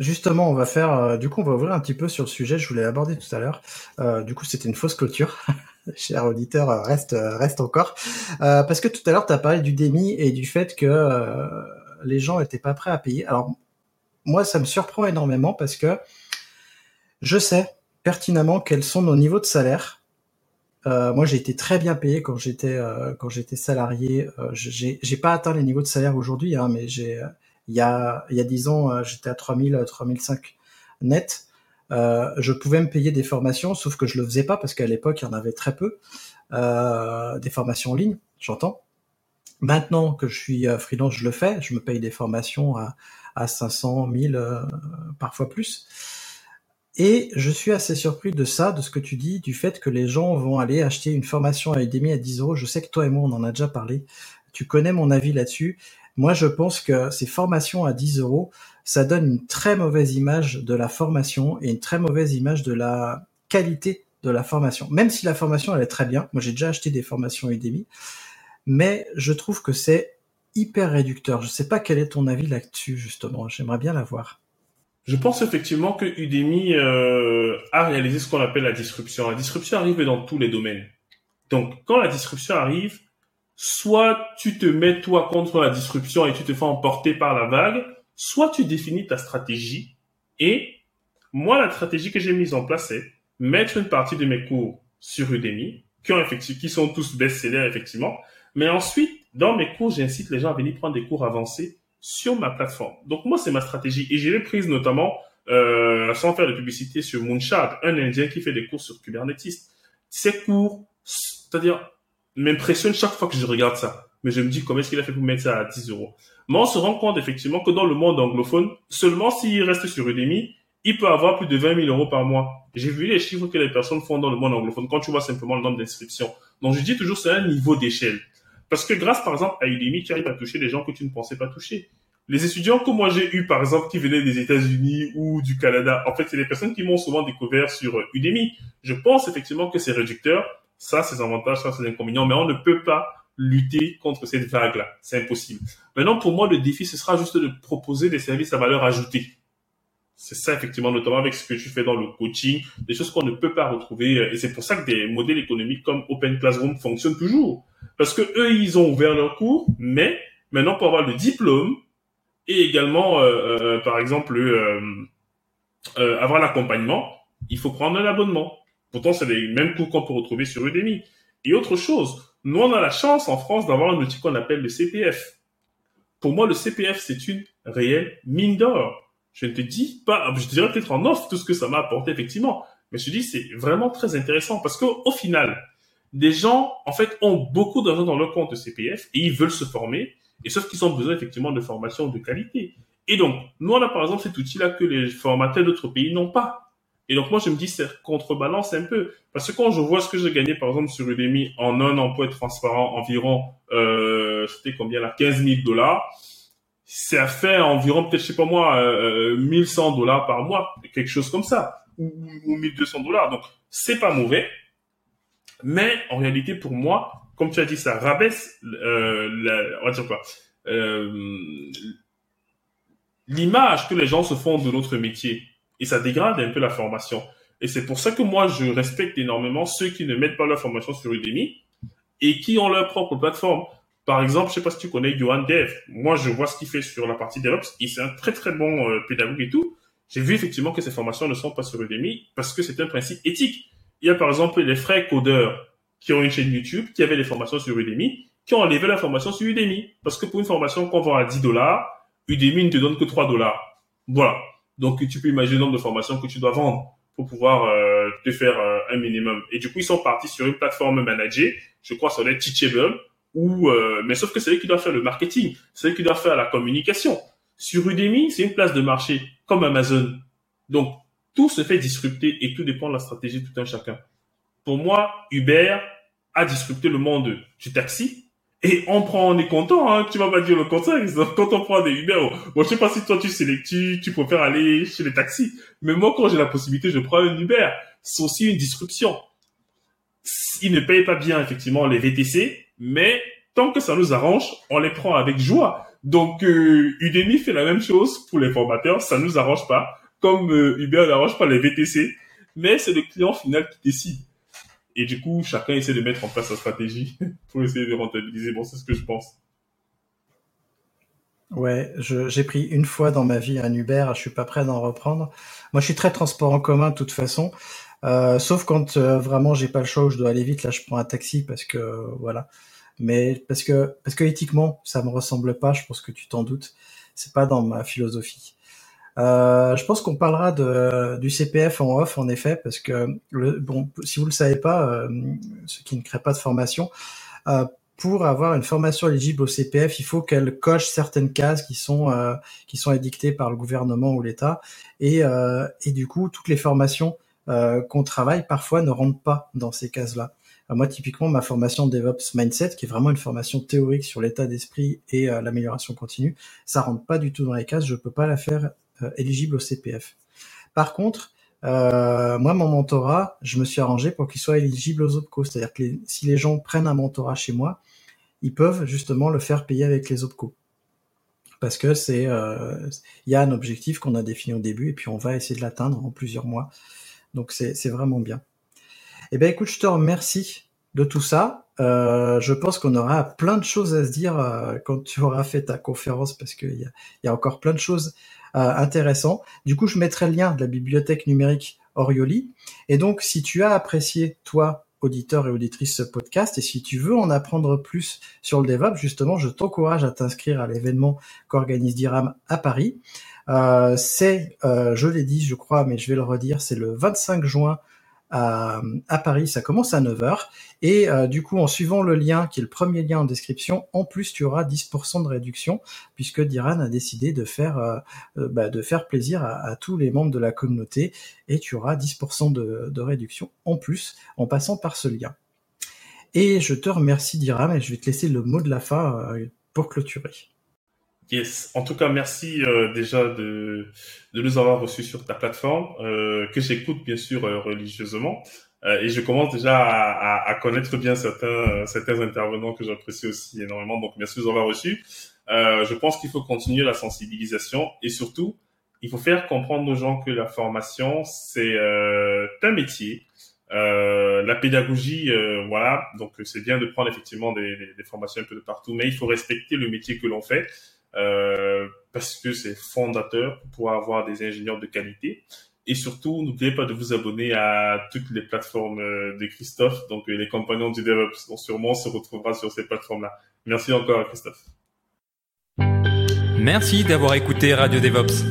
Justement, on va faire, euh, du coup, on va ouvrir un petit peu sur le sujet. Je voulais l'aborder tout à l'heure. Euh, du coup, c'était une fausse clôture. Cher auditeur, euh, reste, reste encore. parce que tout à l'heure, tu as parlé du démi et du fait que les gens étaient pas prêts à payer. Alors, moi, ça me surprend énormément parce que je sais pertinemment quels sont nos niveaux de salaire. moi, j'ai été très bien payé quand j'étais quand j'étais salarié. j'ai pas atteint les niveaux de salaire aujourd'hui, hein, mais j'ai il y a, il y a 10 ans, euh, j'étais à 3000, 3005 net. Euh, je pouvais me payer des formations, sauf que je le faisais pas parce qu'à l'époque, il y en avait très peu. Euh, des formations en ligne, j'entends. Maintenant que je suis euh, freelance, je le fais. Je me paye des formations à, à 500, 1000, euh, parfois plus. Et je suis assez surpris de ça, de ce que tu dis, du fait que les gens vont aller acheter une formation à Udemy à 10 euros. Je sais que toi et moi, on en a déjà parlé. Tu connais mon avis là-dessus. Moi, je pense que ces formations à 10 euros, ça donne une très mauvaise image de la formation et une très mauvaise image de la qualité de la formation. Même si la formation, elle est très bien. Moi, j'ai déjà acheté des formations Udemy. Mais je trouve que c'est hyper réducteur. Je sais pas quel est ton avis là-dessus, justement. J'aimerais bien l'avoir. Je pense effectivement que Udemy euh, a réalisé ce qu'on appelle la disruption. La disruption arrive dans tous les domaines. Donc, quand la disruption arrive, soit tu te mets toi contre la disruption et tu te fais emporter par la vague, soit tu définis ta stratégie. Et moi, la stratégie que j'ai mise en place, c'est mettre une partie de mes cours sur Udemy, qui, ont qui sont tous best-sellers, effectivement. Mais ensuite, dans mes cours, j'incite les gens à venir prendre des cours avancés sur ma plateforme. Donc moi, c'est ma stratégie. Et j'ai prise notamment, euh, sans faire de publicité, sur Moonshot, un Indien qui fait des cours sur Kubernetes. Ces cours, c'est-à-dire m'impressionne chaque fois que je regarde ça. Mais je me dis, comment est-ce qu'il a fait pour mettre ça à 10 euros? Mais on se rend compte effectivement que dans le monde anglophone, seulement s'il reste sur Udemy, il peut avoir plus de 20 000 euros par mois. J'ai vu les chiffres que les personnes font dans le monde anglophone quand tu vois simplement le nombre d'inscriptions. Donc je dis toujours, c'est un niveau d'échelle. Parce que grâce, par exemple, à Udemy, tu arrives à toucher des gens que tu ne pensais pas toucher. Les étudiants que moi j'ai eu, par exemple, qui venaient des États-Unis ou du Canada, en fait, c'est des personnes qui m'ont souvent découvert sur Udemy. Je pense effectivement que c'est réducteur ça, c'est avantages, ça, c'est inconvénients, mais on ne peut pas lutter contre cette vague-là. C'est impossible. Maintenant, pour moi, le défi, ce sera juste de proposer des services à valeur ajoutée. C'est ça, effectivement, notamment avec ce que tu fais dans le coaching, des choses qu'on ne peut pas retrouver. Et c'est pour ça que des modèles économiques comme Open Classroom fonctionnent toujours. Parce que eux, ils ont ouvert leur cours, mais maintenant, pour avoir le diplôme et également, euh, euh, par exemple, euh, avoir l'accompagnement, il faut prendre un abonnement. Pourtant, c'est les mêmes cours qu'on peut retrouver sur Udemy. Et autre chose, nous, on a la chance en France d'avoir un outil qu'on appelle le CPF. Pour moi, le CPF, c'est une réelle mine d'or. Je ne te dis pas, je dirais peut-être en off tout ce que ça m'a apporté, effectivement. Mais je te dis, c'est vraiment très intéressant parce qu'au final, des gens, en fait, ont beaucoup d'argent dans leur compte de CPF et ils veulent se former. Et sauf qu'ils ont besoin, effectivement, de formation de qualité. Et donc, nous, on a par exemple cet outil-là que les formateurs d'autres pays n'ont pas. Et donc, moi, je me dis, c'est contrebalance un peu. Parce que quand je vois ce que j'ai gagné, par exemple, sur Udemy, en un emploi transparent, environ, euh, c'était combien là? 15 000 dollars. Ça fait environ, peut-être, je sais pas moi, euh, 1100 dollars par mois. Quelque chose comme ça. Ou, ou 1200 dollars. Donc, c'est pas mauvais. Mais, en réalité, pour moi, comme tu as dit, ça rabaisse, euh, on va dire quoi, euh, l'image que les gens se font de notre métier et ça dégrade un peu la formation. Et c'est pour ça que moi, je respecte énormément ceux qui ne mettent pas leur formation sur Udemy et qui ont leur propre plateforme. Par exemple, je sais pas si tu connais Johan Dev. Moi, je vois ce qu'il fait sur la partie DevOps et c'est un très très bon euh, pédagogue et tout. J'ai vu effectivement que ces formations ne sont pas sur Udemy parce que c'est un principe éthique. Il y a par exemple les frais codeurs qui ont une chaîne YouTube, qui avaient des formations sur Udemy, qui ont enlevé la formation sur Udemy. Parce que pour une formation qu'on vend à 10 dollars, Udemy ne te donne que 3 dollars. Voilà. Donc tu peux imaginer le nombre de formations que tu dois vendre pour pouvoir euh, te faire euh, un minimum. Et du coup, ils sont partis sur une plateforme managée, je crois sur les Teachable, ou euh, mais sauf que c'est eux qui doivent faire le marketing, c'est eux qui doivent faire la communication. Sur Udemy, c'est une place de marché comme Amazon. Donc tout se fait disrupter et tout dépend de la stratégie de tout un chacun. Pour moi, Uber a disrupté le monde du taxi. Et on prend, on est content, hein. Tu vas pas dire le contraire. Quand on prend des Uber, bon, je sais pas si toi tu sélectes, tu, préfères aller chez les taxis. Mais moi, quand j'ai la possibilité, je prends un Uber. C'est aussi une disruption. Ils ne payent pas bien, effectivement, les VTC, mais tant que ça nous arrange, on les prend avec joie. Donc, euh, Udemy fait la même chose pour les formateurs. Ça nous arrange pas comme euh, Uber n'arrange pas les VTC, mais c'est le client final qui décide. Et du coup, chacun essaie de mettre en place sa stratégie pour essayer de rentabiliser. Bon, c'est ce que je pense. Ouais, j'ai pris une fois dans ma vie un Uber, je suis pas prêt d'en reprendre. Moi, je suis très transport en commun de toute façon, euh, sauf quand euh, vraiment j'ai pas le choix, je dois aller vite. Là, je prends un taxi parce que voilà. Mais parce que parce que éthiquement, ça me ressemble pas. Je pense que tu t'en doutes. C'est pas dans ma philosophie. Euh, je pense qu'on parlera de, du CPF en off, en effet, parce que le, bon, si vous le savez pas, euh, ceux qui ne créent pas de formation, euh, pour avoir une formation éligible au CPF, il faut qu'elle coche certaines cases qui sont euh, qui sont édictées par le gouvernement ou l'État, et, euh, et du coup, toutes les formations qu'on travaille parfois ne rentrent pas dans ces cases-là. Moi, typiquement, ma formation DevOps Mindset, qui est vraiment une formation théorique sur l'état d'esprit et l'amélioration continue, ça rentre pas du tout dans les cases. Je peux pas la faire euh, éligible au CPF. Par contre, euh, moi, mon mentorat, je me suis arrangé pour qu'il soit éligible aux OPCO. C'est-à-dire que si les gens prennent un mentorat chez moi, ils peuvent justement le faire payer avec les OPCO. Parce que c'est, euh, il y a un objectif qu'on a défini au début et puis on va essayer de l'atteindre en plusieurs mois. Donc c'est vraiment bien. Eh ben écoute, je te remercie de tout ça. Je pense qu'on aura plein de choses à se dire quand tu auras fait ta conférence parce qu'il y a, y a encore plein de choses intéressant. Du coup, je mettrai le lien de la bibliothèque numérique Orioli. Et donc, si tu as apprécié, toi, auditeur et auditrice, ce podcast, et si tu veux en apprendre plus sur le DevOps, justement, je t'encourage à t'inscrire à l'événement qu'organise DIRAM à Paris. Euh, c'est, euh, je l'ai dit, je crois, mais je vais le redire, c'est le 25 juin à, Paris. Ça commence à 9h. Et euh, du coup, en suivant le lien, qui est le premier lien en description, en plus, tu auras 10% de réduction, puisque Diran a décidé de faire, euh, euh, bah, de faire plaisir à, tous les membres de la communauté. Et tu auras 10% de, de, réduction en plus, en passant par ce lien. Et je te remercie, Diran, et je vais te laisser le mot de la fin pour clôturer. Yes. En tout cas, merci euh, déjà de, de nous avoir reçus sur ta plateforme, euh, que j'écoute bien sûr euh, religieusement. et je commence déjà à, à, à, connaître bien certains, certains intervenants que j'apprécie aussi énormément. Donc, merci de nous avoir reçus. je pense qu'il faut continuer la sensibilisation et surtout, il faut faire comprendre aux gens que la formation, c'est un métier. la pédagogie, voilà, donc c'est bien de prendre effectivement des, des, formations un peu de partout, mais il faut respecter le métier que l'on fait. Euh, parce que c'est fondateur pour avoir des ingénieurs de qualité. Et surtout, n'oubliez pas de vous abonner à toutes les plateformes euh, de Christophe, donc euh, les compagnons du DevOps. Donc sûrement, on se retrouvera sur ces plateformes-là. Merci encore, Christophe. Merci d'avoir écouté Radio DevOps.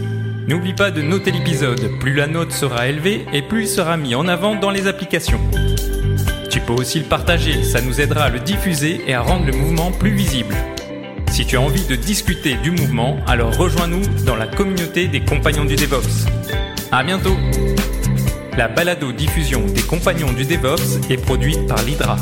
N'oublie pas de noter l'épisode. Plus la note sera élevée et plus il sera mis en avant dans les applications. Tu peux aussi le partager, ça nous aidera à le diffuser et à rendre le mouvement plus visible. Si tu as envie de discuter du mouvement, alors rejoins-nous dans la communauté des compagnons du DevOps. À bientôt! La balado diffusion des compagnons du DevOps est produite par l'Hydra.